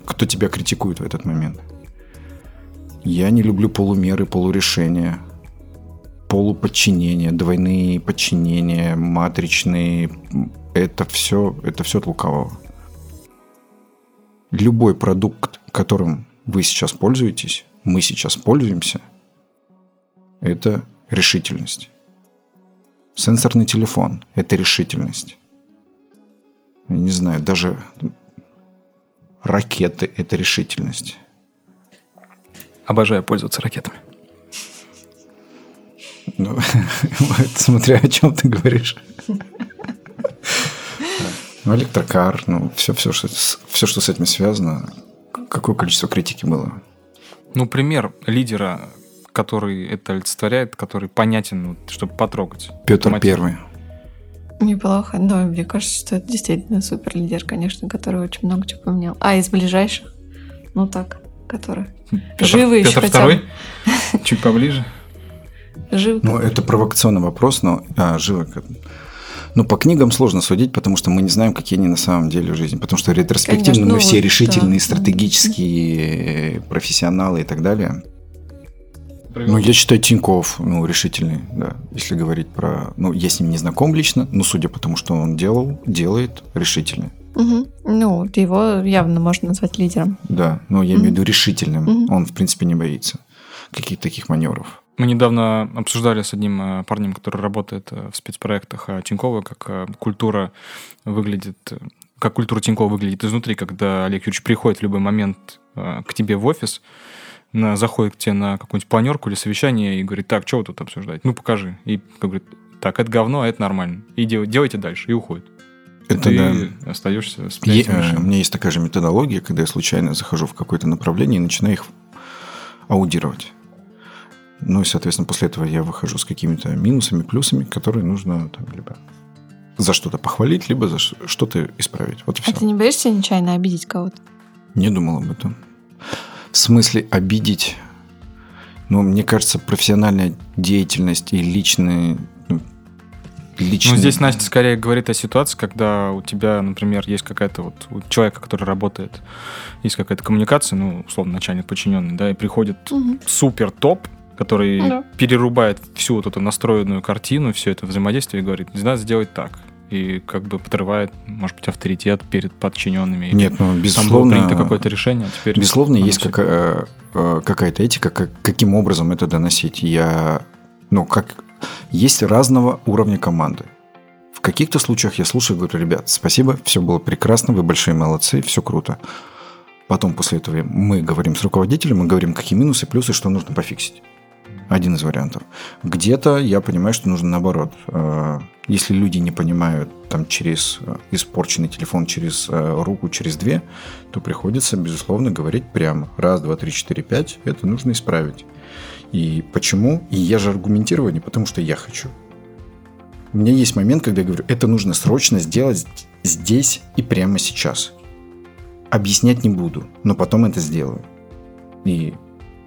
кто тебя критикует в этот момент. Я не люблю полумеры, полурешения, полуподчинения, двойные подчинения, матричные. Это все, это все от лукавого. Любой продукт, которым вы сейчас пользуетесь, мы сейчас пользуемся, это решительность. Сенсорный телефон – это решительность. Я не знаю, даже ракеты – это решительность.
Обожаю пользоваться ракетами.
Ну, смотря о чем ты говоришь. Ну, электрокар, ну, все, все, что, все, что с этим связано, какое количество критики было?
Ну, пример лидера, который это олицетворяет, который понятен, вот, чтобы потрогать.
Петр Первый.
Неплохо. Но мне кажется, что это действительно супер лидер, конечно, который очень много чего поменял. А из ближайших? Ну так, который.
Петр,
Живы еще
Петр
хотя
второй?
бы.
Чуть поближе.
Жив.
Ну, это провокационный вопрос, но а, живо. Ну, по книгам сложно судить, потому что мы не знаем, какие они на самом деле в жизни. Потому что ретроспективно
Конечно,
мы
ну,
все
да.
решительные, стратегические э, профессионалы и так далее. Ну, я считаю Тиньков, ну, решительный, да. Если говорить про... Ну, я с ним не знаком лично, но судя по тому, что он делал, делает, решительный.
Мгм. Ну, его явно можно назвать лидером.
Да, но я
Мгм.
имею в виду решительным.
Мгм.
Он, в принципе, не боится каких-то таких маневров.
Мы недавно обсуждали с одним э, парнем, который работает э, в спецпроектах э, Тинькова, как культура выглядит, как культура Тинькова выглядит изнутри, когда Олег Юрьевич приходит в любой момент к тебе в офис, на, заходит к тебе на какую-нибудь планерку или совещание и говорит, так, что вы тут обсуждаете? Ну, покажи. И говорит, так, это говно, а это нормально. И дел- делайте дальше. И уходит.
Это
Ты
да.
остаешься с принятием
у меня есть такая же методология, когда я случайно захожу в какое-то направление и начинаю их аудировать. Ну и, соответственно, после этого я выхожу с какими-то минусами, плюсами, которые нужно там, либо за что-то похвалить, либо за что-то исправить. Вот и
А
все.
ты не боишься нечаянно обидеть кого-то?
Не думал об этом. В смысле обидеть? Ну, мне кажется, профессиональная деятельность и личные... Ну, личные...
Ну, здесь Настя скорее говорит о ситуации, когда у тебя, например, есть какая-то вот у человека, который работает, есть какая-то коммуникация, ну, условно, начальник подчиненный, да, и приходит супер топ, который
Да.
перерубает всю вот эту настроенную картину, все это взаимодействие и говорит, надо сделать так. И как бы подрывает, может быть, авторитет перед подчиненными.
Нет, ну,
Там было
безусловно...
принято какое-то решение, а теперь...
Безусловно, есть
всё-
какая- э, какая-то этика, как- каким образом это доносить. Я, ну, как есть разного уровня команды. В каких-то случаях я слушаю и говорю, ребят, спасибо, все было прекрасно, вы большие молодцы, все круто. Потом после этого мы говорим с руководителем, мы говорим, какие минусы, плюсы, что нужно пофиксить. Один из вариантов. Где-то я понимаю, что нужно наоборот. Э, Если люди не понимают там через э, испорченный телефон, через э, руку, через две, то приходится, безусловно, говорить прямо. Раз, два, три, четыре, пять. Это нужно исправить. И почему? И я же аргументирую не потому, что я хочу. У меня есть момент, когда я говорю, это нужно срочно сделать здесь и прямо сейчас. Объяснять не буду, но потом это сделаю. И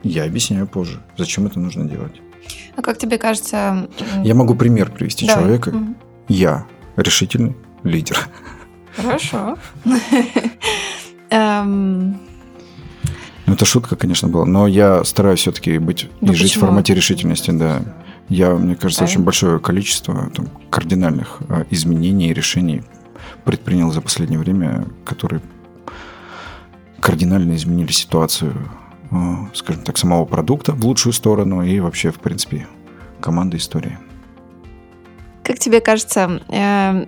я объясняю позже, зачем это нужно делать.
А как тебе кажется...
Я могу пример привести
давай.
человека.
Мгм.
Я решительный лидер.
Хорошо. Эм,
Ну, это шутка, конечно, была, но я стараюсь все-таки быть
Ну,
и жить в формате решительности, да. Я, мне кажется, очень большое количество там, кардинальных э, изменений и решений предпринял за последнее время, которые кардинально изменили ситуацию, скажем так, самого продукта в лучшую сторону и вообще, в принципе, команды истории.
Как тебе кажется, эм,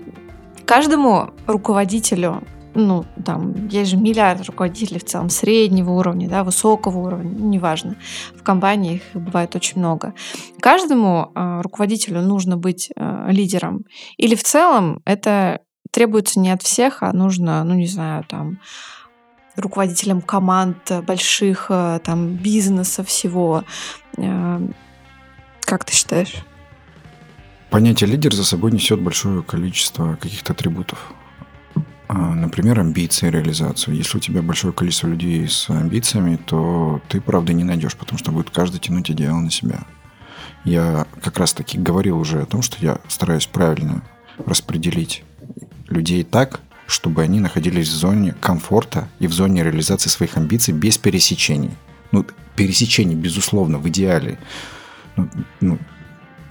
каждому руководителю, ну, там, есть же миллиард руководителей в целом, среднего уровня, да, высокого уровня, ну, неважно. В компании их бывает очень много. Каждому э, руководителю нужно быть э, лидером. Или в целом это требуется не от всех, а нужно, ну, не знаю, там, руководителям команд э, больших, э, там, бизнеса всего. Э, Как ты считаешь?
Понятие лидер за собой несет большое количество каких-то атрибутов. А, Например, амбиции, реализацию. Если у тебя большое количество людей с амбициями, то ты, правда, не найдешь, потому что будет каждый тянуть идеал на себя. Я как раз-таки говорил уже о том, что я стараюсь правильно распределить людей так, чтобы они находились в зоне комфорта и в зоне реализации своих амбиций без пересечений. Ну, пересечений, безусловно, в идеале. Ну, ну,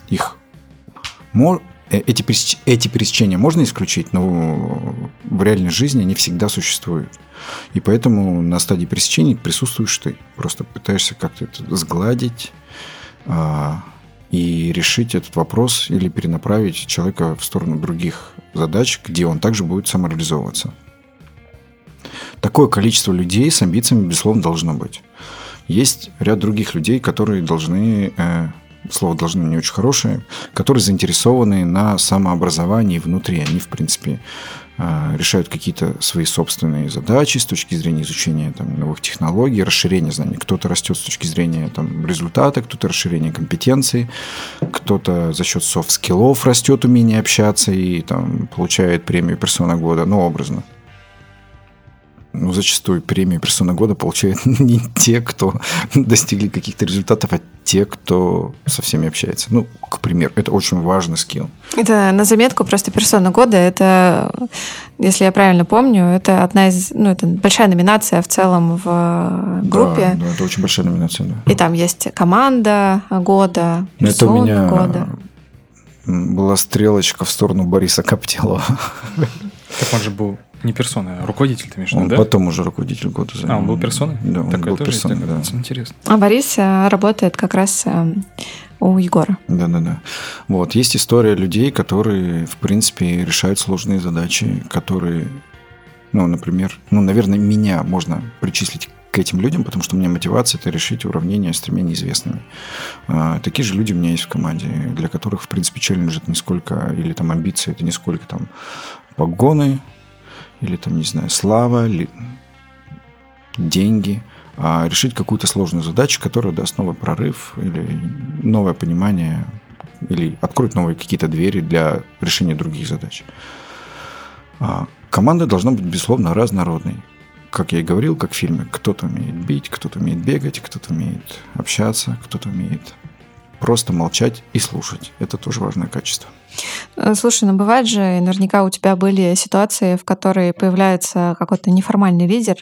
их мо- э, эти, пересеч- эти пересечения можно исключить, но в реальной жизни они всегда существуют. И поэтому на стадии пересечений присутствуешь ты. Просто пытаешься как-то это сгладить а, и решить этот вопрос или перенаправить человека в сторону других задач, где он также будет самореализовываться. Такое количество людей с амбициями, безусловно, должно быть. Есть ряд других людей, которые должны, э, слово должны не очень хорошее, которые заинтересованы на самообразовании внутри. Они, в принципе, решают какие-то свои собственные задачи с точки зрения изучения там, новых технологий, расширения знаний. Кто-то растет с точки зрения там, результата, кто-то расширение компетенций, кто-то за счет soft skill ов растет умение общаться и там, получает премию персона года, ну, образно ну, зачастую премии персона года получают не те, кто достигли каких-то результатов, а те, кто со всеми общается. Ну, к примеру, это очень важный скилл.
Это на заметку просто персона года. Это, если я правильно помню, это одна из, ну, это большая номинация в целом в группе.
Да, да это очень большая номинация. Да.
И там есть команда года, персона это у меня года.
Была стрелочка в сторону Бориса Коптелова.
Так он же был не персона, а руководитель ты имеешь
Он
да?
потом уже руководитель года
занял. А, он был персоной?
Да, он
так
был персоной, да.
Интересно.
А Борис э, работает как раз э, у Егора.
Да-да-да. Вот, есть история людей, которые, в принципе, решают сложные задачи, которые, ну, например, ну, наверное, меня можно причислить к этим людям, потому что у меня мотивация – это решить уравнение с тремя неизвестными. А, такие же люди у меня есть в команде, для которых, в принципе, челлендж – это не сколько, или там амбиции – это не сколько там погоны, или там, не знаю, слава, или деньги, а решить какую-то сложную задачу, которая даст новый прорыв или новое понимание, или откроет новые какие-то двери для решения других задач. А команда должна быть, безусловно, разнородной. Как я и говорил, как в фильме, кто-то умеет бить, кто-то умеет бегать, кто-то умеет общаться, кто-то умеет просто молчать и слушать. Это тоже важное качество.
Э, слушай, ну бывает же, наверняка у тебя были ситуации, в которой появляется какой-то неформальный лидер,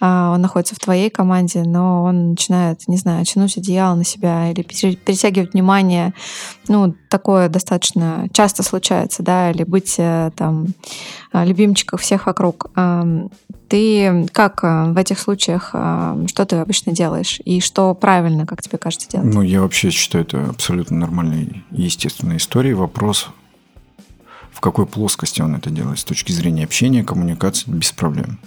а, он находится в твоей команде, но он начинает, не знаю, тянуть одеяло на себя или перетягивать внимание. Ну, такое достаточно часто случается, да, или быть э, там а, любимчиком всех вокруг. Ты как э, в этих случаях, что ты обычно делаешь? И что правильно, как тебе кажется, делать?
Ну, я вообще считаю, это абсолютно нормальная и естественная история. Вопрос в какой плоскости он это делает. С точки зрения общения, коммуникации, без проблем.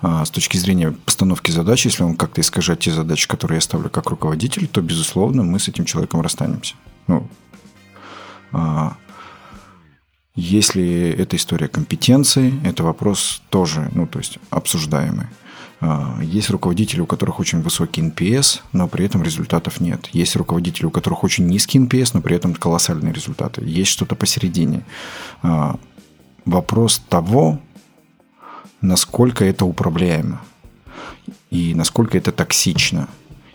А с точки зрения постановки задач, если он как-то искажает те задачи, которые я ставлю как руководитель, то, безусловно, мы с этим человеком расстанемся. Ну, а, если это история компетенции, это вопрос тоже, ну, то есть обсуждаемый. А, есть руководители, у которых очень высокий NPS, но при этом результатов нет. Есть руководители, у которых очень низкий NPS, но при этом колоссальные результаты. Есть что-то посередине. А, вопрос того, насколько это управляемо и насколько это токсично.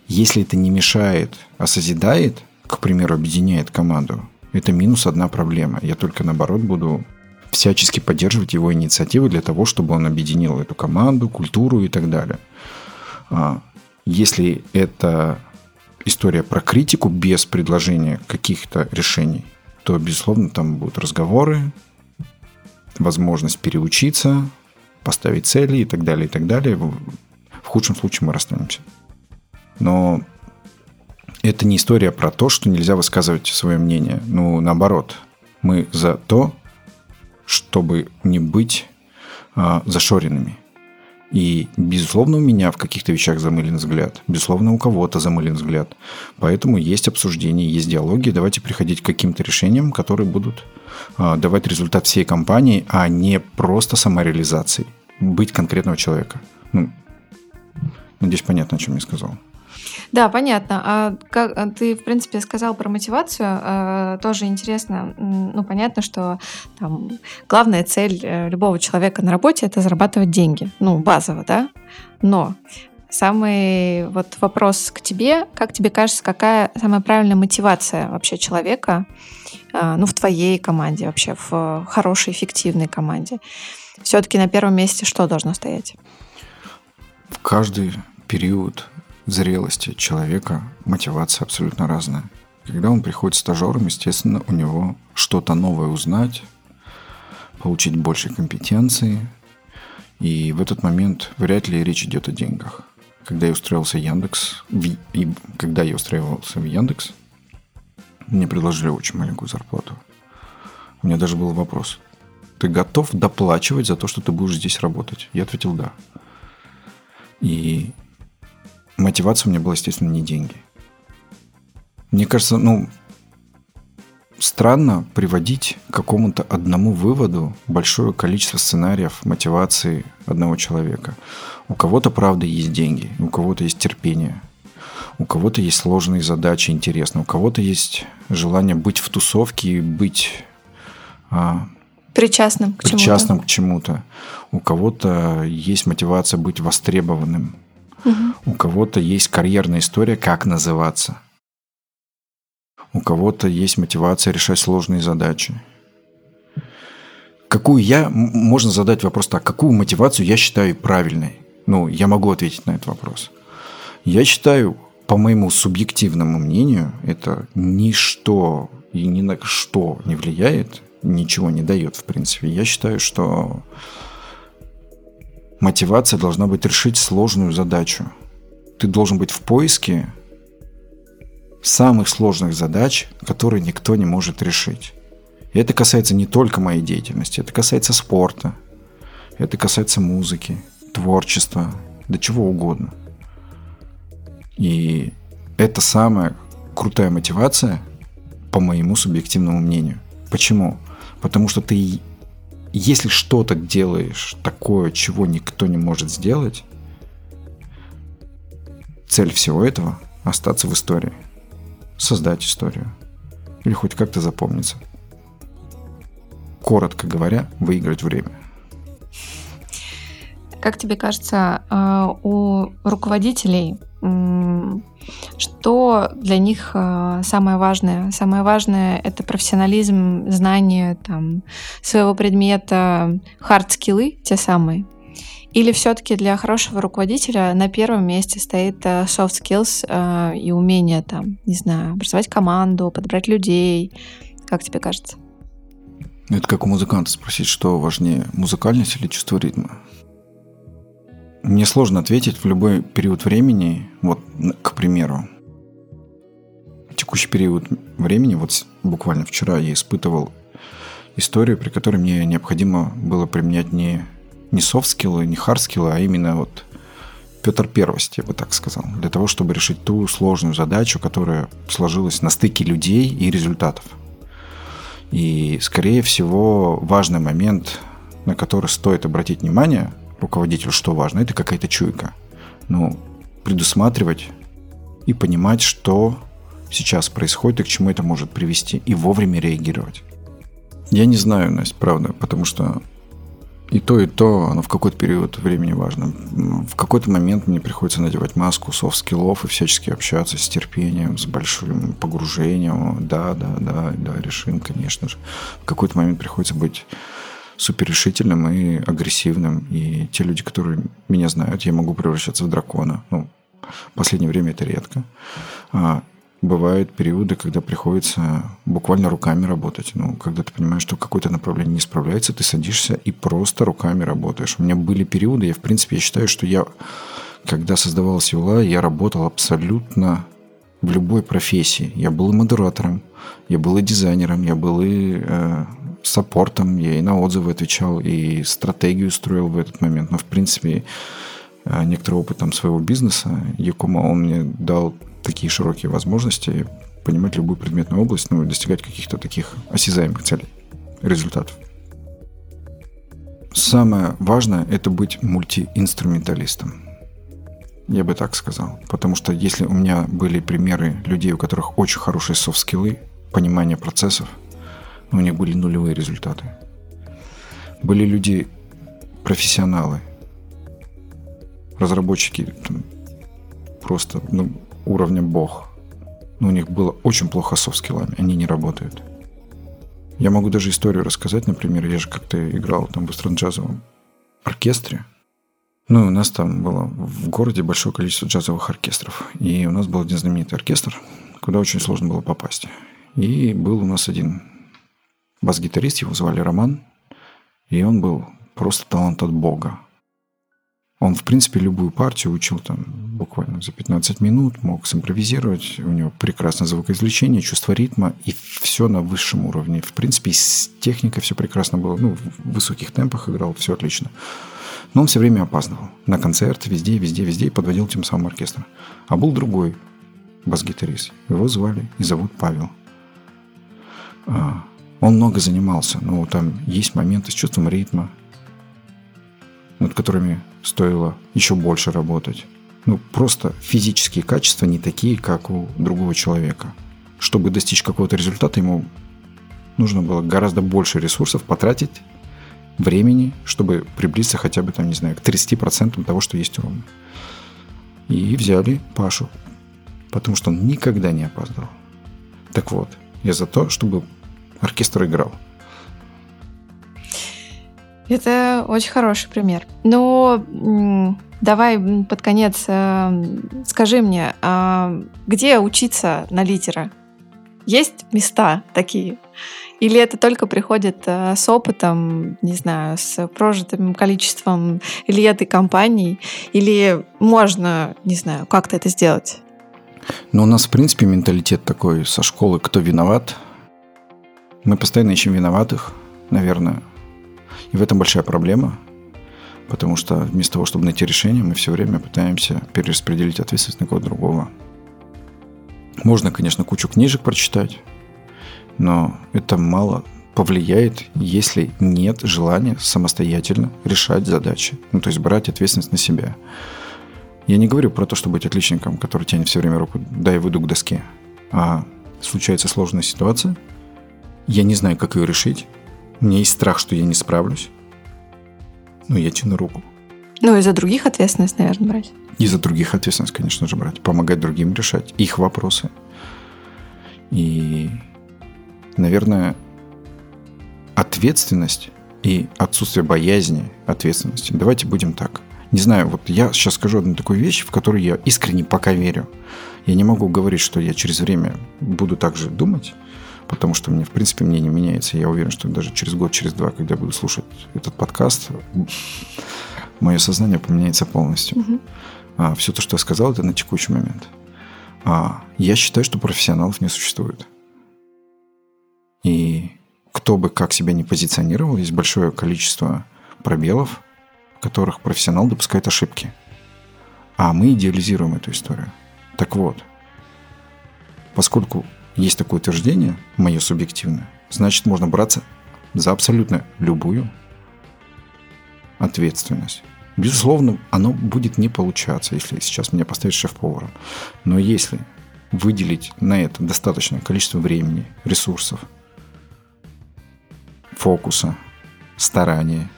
Если это не мешает, а созидает, к примеру, объединяет команду, это минус одна проблема. Я только наоборот буду всячески поддерживать его инициативы для того, чтобы он объединил эту команду, культуру и так далее. А, если это история про критику без предложения каких-то решений, то, безусловно, там будут разговоры, возможность переучиться, поставить цели и так далее, и так далее. В худшем случае мы расстанемся. Но это не история про то, что нельзя высказывать свое мнение. Ну, наоборот, мы за то, чтобы не быть а, зашоренными. И, безусловно, у меня в каких-то вещах замылен взгляд. Безусловно, у кого-то замылен взгляд. Поэтому есть обсуждение, есть диалоги. Давайте приходить к каким-то решениям, которые будут а, давать результат всей компании, а не просто самореализацией. Быть конкретного человека. Ну, надеюсь, понятно, о чем я сказал.
Да, понятно. А как а ты, в принципе, сказал про мотивацию, э, тоже интересно. Ну, понятно, что там главная цель э, любого человека на работе это зарабатывать деньги. Ну, базово, да? Но самый вот вопрос к тебе, как тебе кажется, какая самая правильная мотивация вообще человека, э, ну, в твоей команде вообще, в хорошей, эффективной команде? Все-таки на первом месте что должно стоять?
В каждый период зрелости человека мотивация абсолютно разная. Когда он приходит стажером, естественно, у него что-то новое узнать, получить больше компетенции. И в этот момент вряд ли речь идет о деньгах. Когда я устроился в Яндекс, в, и когда я устраивался в Яндекс, мне предложили очень маленькую зарплату. У меня даже был вопрос. Ты готов доплачивать за то, что ты будешь здесь работать? Я ответил да. И мотивация у меня была, естественно, не деньги. Мне кажется, ну, странно приводить к какому-то одному выводу большое количество сценариев мотивации одного человека. У кого-то, правда, есть деньги, у кого-то есть терпение, у кого-то есть сложные задачи, интересно, у кого-то есть желание быть в тусовке и быть а,
причастным к
причастным
чему-то.
к чему-то. У кого-то есть мотивация быть востребованным. У кого-то есть карьерная история, как называться – у кого-то есть мотивация решать сложные задачи. Какую я, можно задать вопрос так, какую мотивацию я считаю правильной? Ну, я могу ответить на этот вопрос. Я считаю, по моему субъективному мнению, это ничто и ни на что не влияет, ничего не дает, в принципе. Я считаю, что мотивация должна быть решить сложную задачу. Ты должен быть в поиске самых сложных задач, которые никто не может решить. И это касается не только моей деятельности, это касается спорта, это касается музыки, творчества, да чего угодно. И это самая крутая мотивация, по моему субъективному мнению. Почему? Потому что ты, если что-то делаешь такое, чего никто не может сделать, цель всего этого – остаться в истории – создать историю. Или хоть как-то запомниться. Коротко говоря, выиграть время.
Как тебе кажется, а, у руководителей что для них а, самое важное? Самое важное — это профессионализм, знание там, своего предмета, хард-скиллы те самые — или все-таки для хорошего руководителя на первом месте стоит э, soft skills э, и умение там, не знаю, образовать команду, подобрать людей? Как тебе кажется?
Это как у музыканта спросить, что важнее, музыкальность или чувство ритма? Мне сложно ответить в любой период времени, вот, к примеру, текущий период времени, вот буквально вчера я испытывал историю, при которой мне необходимо было применять не не софт-скиллы, не хард-скиллы, а именно вот Петр Первость, я бы так сказал, для того, чтобы решить ту сложную задачу, которая сложилась на стыке людей и результатов. И, скорее всего, важный момент, на который стоит обратить внимание руководителю, что важно, это какая-то чуйка. Ну, предусматривать и понимать, что сейчас происходит и к чему это может привести, и вовремя реагировать. Я не знаю, Настя, правда, потому что и то, и то, оно в какой-то период времени важно. В какой-то момент мне приходится надевать маску soft skill ов и всячески общаться с терпением, с большим погружением. Да, да, да, да, решим, конечно же. В какой-то момент приходится быть суперрешительным и агрессивным. И те люди, которые меня знают, я могу превращаться в дракона. Ну, в последнее время это редко. А, бывают периоды, когда приходится буквально руками работать. Ну, когда ты понимаешь, что какое-то направление не справляется, ты садишься и просто руками работаешь. У меня были периоды, я, в принципе, я считаю, что я, когда создавалась Юла, я работал абсолютно в любой профессии. Я был и модератором, я был и дизайнером, я был и э, саппортом, я и на отзывы отвечал, и стратегию строил в этот момент. Но, в принципе, э, некоторый опыт там своего бизнеса, Якума, он мне дал такие широкие возможности понимать любую предметную область, ну, и достигать каких-то таких осязаемых целей, результатов. Самое важное – это быть мультиинструменталистом. Я бы так сказал. Потому что если у меня были примеры людей, у которых очень хорошие софт-скиллы, понимание процессов, но у них были нулевые результаты. Были люди, профессионалы, разработчики, там, просто ну, уровня бог. Но у них было очень плохо со скиллами, они не работают. Я могу даже историю рассказать, например, я же как-то играл там в эстрадно-джазовом оркестре. Ну, у нас там было в городе большое количество джазовых оркестров. И у нас был один знаменитый оркестр, куда очень сложно было попасть. И был у нас один бас-гитарист, его звали Роман. И он был просто талант от Бога. Он, в принципе, любую партию учил там буквально за 15 минут, мог симпровизировать, у него прекрасное звукоизвлечение, чувство ритма, и все на высшем уровне. В принципе, с техникой все прекрасно было, ну, в высоких темпах играл, все отлично. Но он все время опаздывал. На концерт, везде, везде, везде, и подводил тем самым оркестр. А был другой бас-гитарист. Его звали и зовут Павел. А, он много занимался, но там есть моменты с чувством ритма, над которыми стоило еще больше работать. Ну, просто физические качества не такие, как у другого человека. Чтобы достичь какого-то результата, ему нужно было гораздо больше ресурсов потратить, времени, чтобы приблизиться хотя бы, там, не знаю, к 30% того, что есть у Ромы. И взяли Пашу, потому что он никогда не опаздывал. Так вот, я за то, чтобы оркестр играл.
Это очень хороший пример. Но давай под конец э, скажи мне, а где учиться на лидера? Есть места такие? Или это только приходит э, с опытом, не знаю, с прожитым количеством лет и компаний? Или можно, не знаю, как-то это сделать?
Ну, у нас, в принципе, менталитет такой со школы «кто виноват?». Мы постоянно ищем виноватых, наверное. И в этом большая проблема, потому что вместо того, чтобы найти решение, мы все время пытаемся перераспределить ответственность на кого-то другого. Можно, конечно, кучу книжек прочитать, но это мало повлияет, если нет желания самостоятельно решать задачи. Ну, то есть брать ответственность на себя. Я не говорю про то, чтобы быть отличником, который тянет все время руку, да, я выйду к доске. А случается сложная ситуация, я не знаю, как ее решить, у меня есть страх, что я не справлюсь, но я тяну руку.
Ну, и за других ответственность, наверное, брать.
И за других ответственность, конечно же, брать. Помогать другим решать их вопросы. И, наверное, ответственность и отсутствие боязни ответственности. Давайте будем так. Не знаю, вот я сейчас скажу одну такую вещь, в которую я искренне пока верю. Я не могу говорить, что я через время буду так же думать, потому что мне, в принципе, мне не меняется. Я уверен, что даже через год, через два, когда буду слушать этот подкаст, мое сознание поменяется полностью. Угу. А, все то, что я сказал, это на текущий момент. А, я считаю, что профессионалов не существует. И кто бы как себя не позиционировал, есть большое количество пробелов, в которых профессионал допускает ошибки. А мы идеализируем эту историю. Так вот, поскольку есть такое утверждение, мое субъективное, значит, можно браться за абсолютно любую ответственность. Безусловно, оно будет не получаться, если сейчас меня поставить шеф-поваром. Но если выделить на это достаточное количество времени, ресурсов, фокуса, старания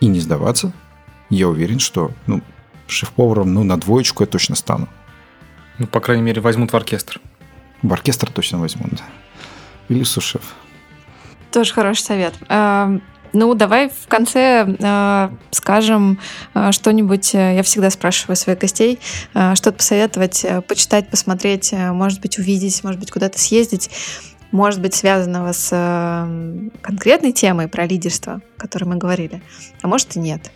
и не сдаваться, я уверен, что ну, шеф-поваром ну, на двоечку я точно стану.
Ну, по крайней мере, возьмут в оркестр.
В оркестр точно возьмут. Или сушеф.
Тоже хороший совет. Эм, ну, давай в конце э, скажем э, что-нибудь. Я всегда спрашиваю своих гостей, э, что-то посоветовать, э, почитать, посмотреть, э, может быть, увидеть, может быть, куда-то съездить, может быть, связанного с э, конкретной темой про лидерство, о которой мы говорили, а может и нет.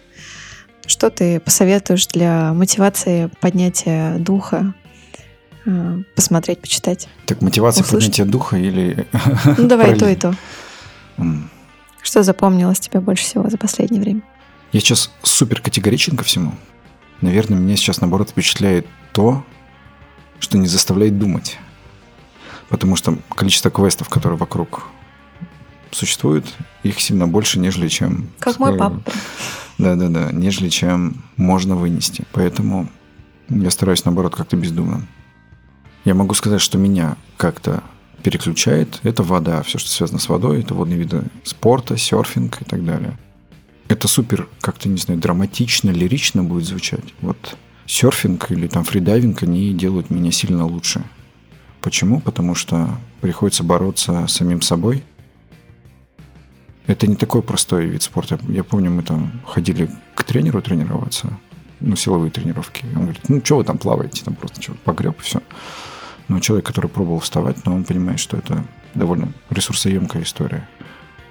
Что ты посоветуешь для мотивации поднятия духа посмотреть, почитать.
Так мотивация услышать. поднятия духа или...
Ну, давай то и то. Что запомнилось тебе больше всего за последнее время?
Я сейчас супер категоричен ко всему. Наверное, меня сейчас, наоборот, впечатляет то, что не заставляет думать. Потому что количество квестов, которые вокруг существуют, их сильно больше, нежели чем...
Как мой папа.
Да-да-да, нежели чем можно вынести. Поэтому я стараюсь, наоборот, как-то бездумно. Я могу сказать, что меня как-то переключает. Это вода. Все, что связано с водой, это водные виды спорта, серфинг и так далее. Это супер, как-то, не знаю, драматично, лирично будет звучать. Вот серфинг или там фридайвинг, они делают меня сильно лучше. Почему? Потому что приходится бороться с самим собой. Это не такой простой вид спорта. Я помню, мы там ходили к тренеру тренироваться, ну, силовые тренировки. Он говорит, ну, что вы там плаваете? Там просто что погреб и все. Но человек, который пробовал вставать, но он понимает, что это довольно ресурсоемкая история.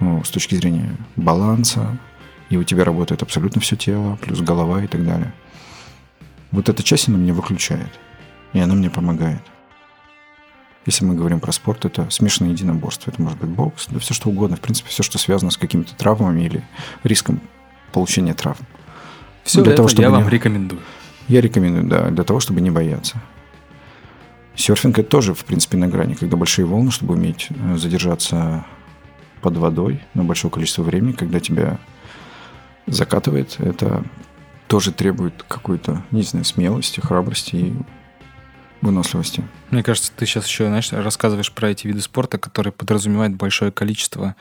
Ну, с точки зрения баланса, и у тебя работает абсолютно все тело, плюс голова и так далее. Вот эта часть она меня выключает, и она мне помогает. Если мы говорим про спорт, это смешанное единоборство. Это может быть бокс, да все что угодно. В принципе, все, что связано с какими-то травмами или риском получения травм.
Все для это того, чтобы я вам не... рекомендую.
Я рекомендую, да, для того, чтобы не бояться. Серфинг это тоже, в принципе, на грани, когда большие волны, чтобы уметь э, задержаться под водой на большое количество времени, когда тебя закатывает, это тоже требует какой-то, не знаю, смелости, храбрости и выносливости.
Мне кажется, ты сейчас еще, знаешь, рассказываешь про эти виды спорта, которые подразумевают большое количество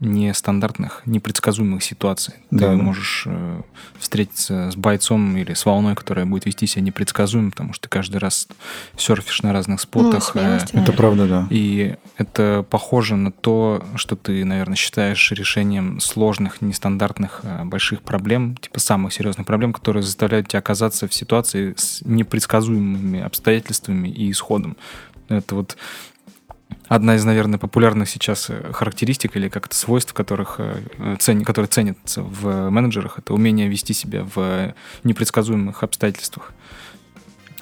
нестандартных, непредсказуемых ситуаций. Да, Ты да. можешь э, встретиться с бойцом или с волной, которая будет вести себя непредсказуемо, потому что ты каждый раз серфишь на разных спотах.
Ну, смелость,
э, это правда, да.
И это похоже на то, что ты, наверное, считаешь решением сложных, нестандартных, э, больших проблем, типа самых серьезных проблем, которые заставляют тебя оказаться в ситуации с непредсказуемыми обстоятельствами и исходом. Это вот одна из, наверное, популярных сейчас э, характеристик или как-то свойств, которых, э, цен, которые ценятся в менеджерах, это умение вести себя в непредсказуемых обстоятельствах.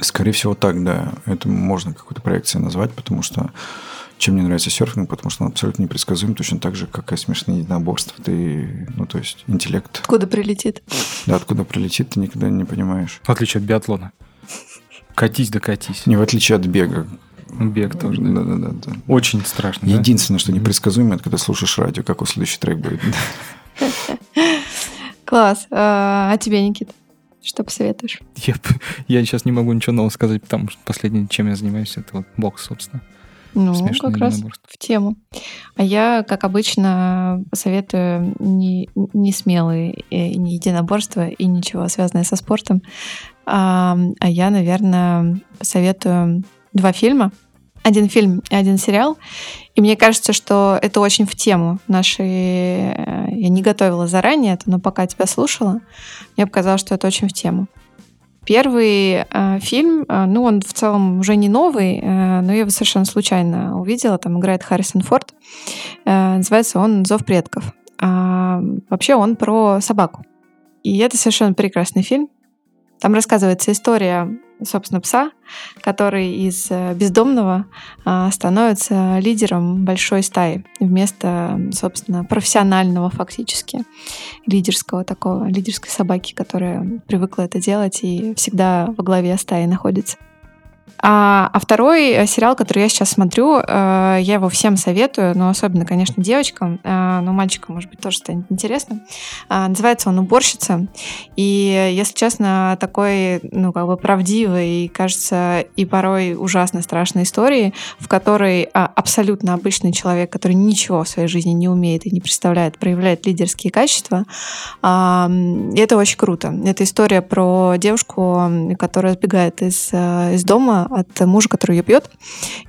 Скорее всего, так, да. Это можно какой-то проекцией назвать, потому что чем мне нравится серфинг, потому что он абсолютно непредсказуем, точно так же, как и смешные единоборства. Ты, ну, то есть интеллект.
Откуда прилетит?
Да, откуда прилетит, ты никогда не понимаешь.
В отличие от биатлона. Катись да катись.
Не в отличие от бега.
Бег тоже.
Да, да, да. да.
Очень страшно.
Единственное, да? что непредсказуемо, это когда слушаешь радио, какой следующий трек будет.
Класс. А, а тебе, Никита? Что посоветуешь?
Я, я сейчас не могу ничего нового сказать, потому что последнее, чем я занимаюсь, это вот бокс, собственно.
Ну, Смешные как раз в тему. А я, как обычно, советую не, не смелые и не единоборства и ничего связанное со спортом. А, а я, наверное, советую два фильма. Один фильм и один сериал. И мне кажется, что это очень в тему нашей... Э, я не готовила заранее это, но пока тебя слушала, мне показалось, что это очень в тему. Первый э, фильм, э, ну, он в целом уже не новый, э, но я его совершенно случайно увидела. Там играет Харрисон Форд. Э, называется он «Зов предков». А, вообще он про собаку. И это совершенно прекрасный фильм. Там рассказывается история собственно, пса, который из э, бездомного а, становится лидером большой стаи вместо, собственно, профессионального фактически лидерского такого, лидерской собаки, которая привыкла это делать и всегда во главе стаи находится. А, а второй э, сериал, который я сейчас смотрю, э, я его всем советую, но особенно, конечно, девочкам, э, но мальчикам, может быть, тоже станет интересно. Называется он «Уборщица». И, если честно, такой, ну, как бы правдивый, кажется, и порой ужасно страшной истории, в которой а, абсолютно обычный человек, который ничего в своей жизни не умеет и не представляет, проявляет лидерские качества. Э, и это очень круто. Это история про девушку, которая сбегает из, из дома, от мужа, который ее бьет,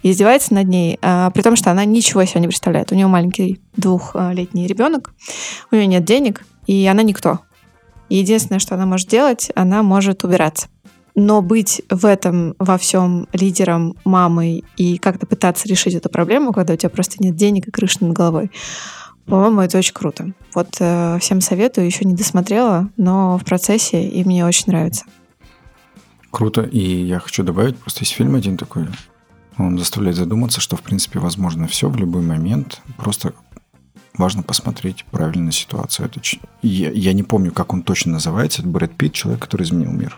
и издевается над ней, а, при том, что она ничего себе не представляет. У нее маленький двухлетний ребенок, у нее нет денег, и она никто. И единственное, что она может делать, она может убираться. Но быть в этом во всем лидером, мамой и как-то пытаться решить эту проблему, когда у тебя просто нет денег и крыши над головой, по-моему, это очень круто. Вот э, всем советую, еще не досмотрела, но в процессе, и мне очень нравится.
Круто. И я хочу добавить, просто есть фильм один такой, он заставляет задуматься, что, в принципе, возможно все в любой момент. Просто важно посмотреть правильно ситуацию. Это, я, я не помню, как он точно называется. Это Брэд Питт, человек, который изменил мир.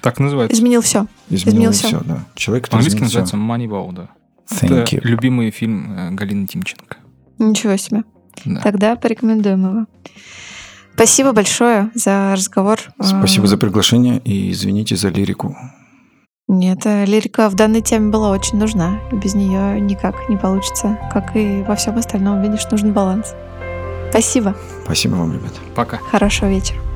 Так называется.
Изменил все.
Изменил, изменил все. все, да.
Человек, который По-английски называется Moneyball, да. Thank Это you. любимый фильм э, Галины Тимченко.
Ничего себе. Да. Тогда порекомендуем его. Спасибо большое за разговор.
Спасибо за приглашение и извините за лирику.
Нет, э, лирика в данной теме была очень нужна. Без нее никак не получится. Как и во всем остальном, видишь, нужен баланс. Спасибо.
Спасибо вам, ребята.
Пока.
Хорошего вечера.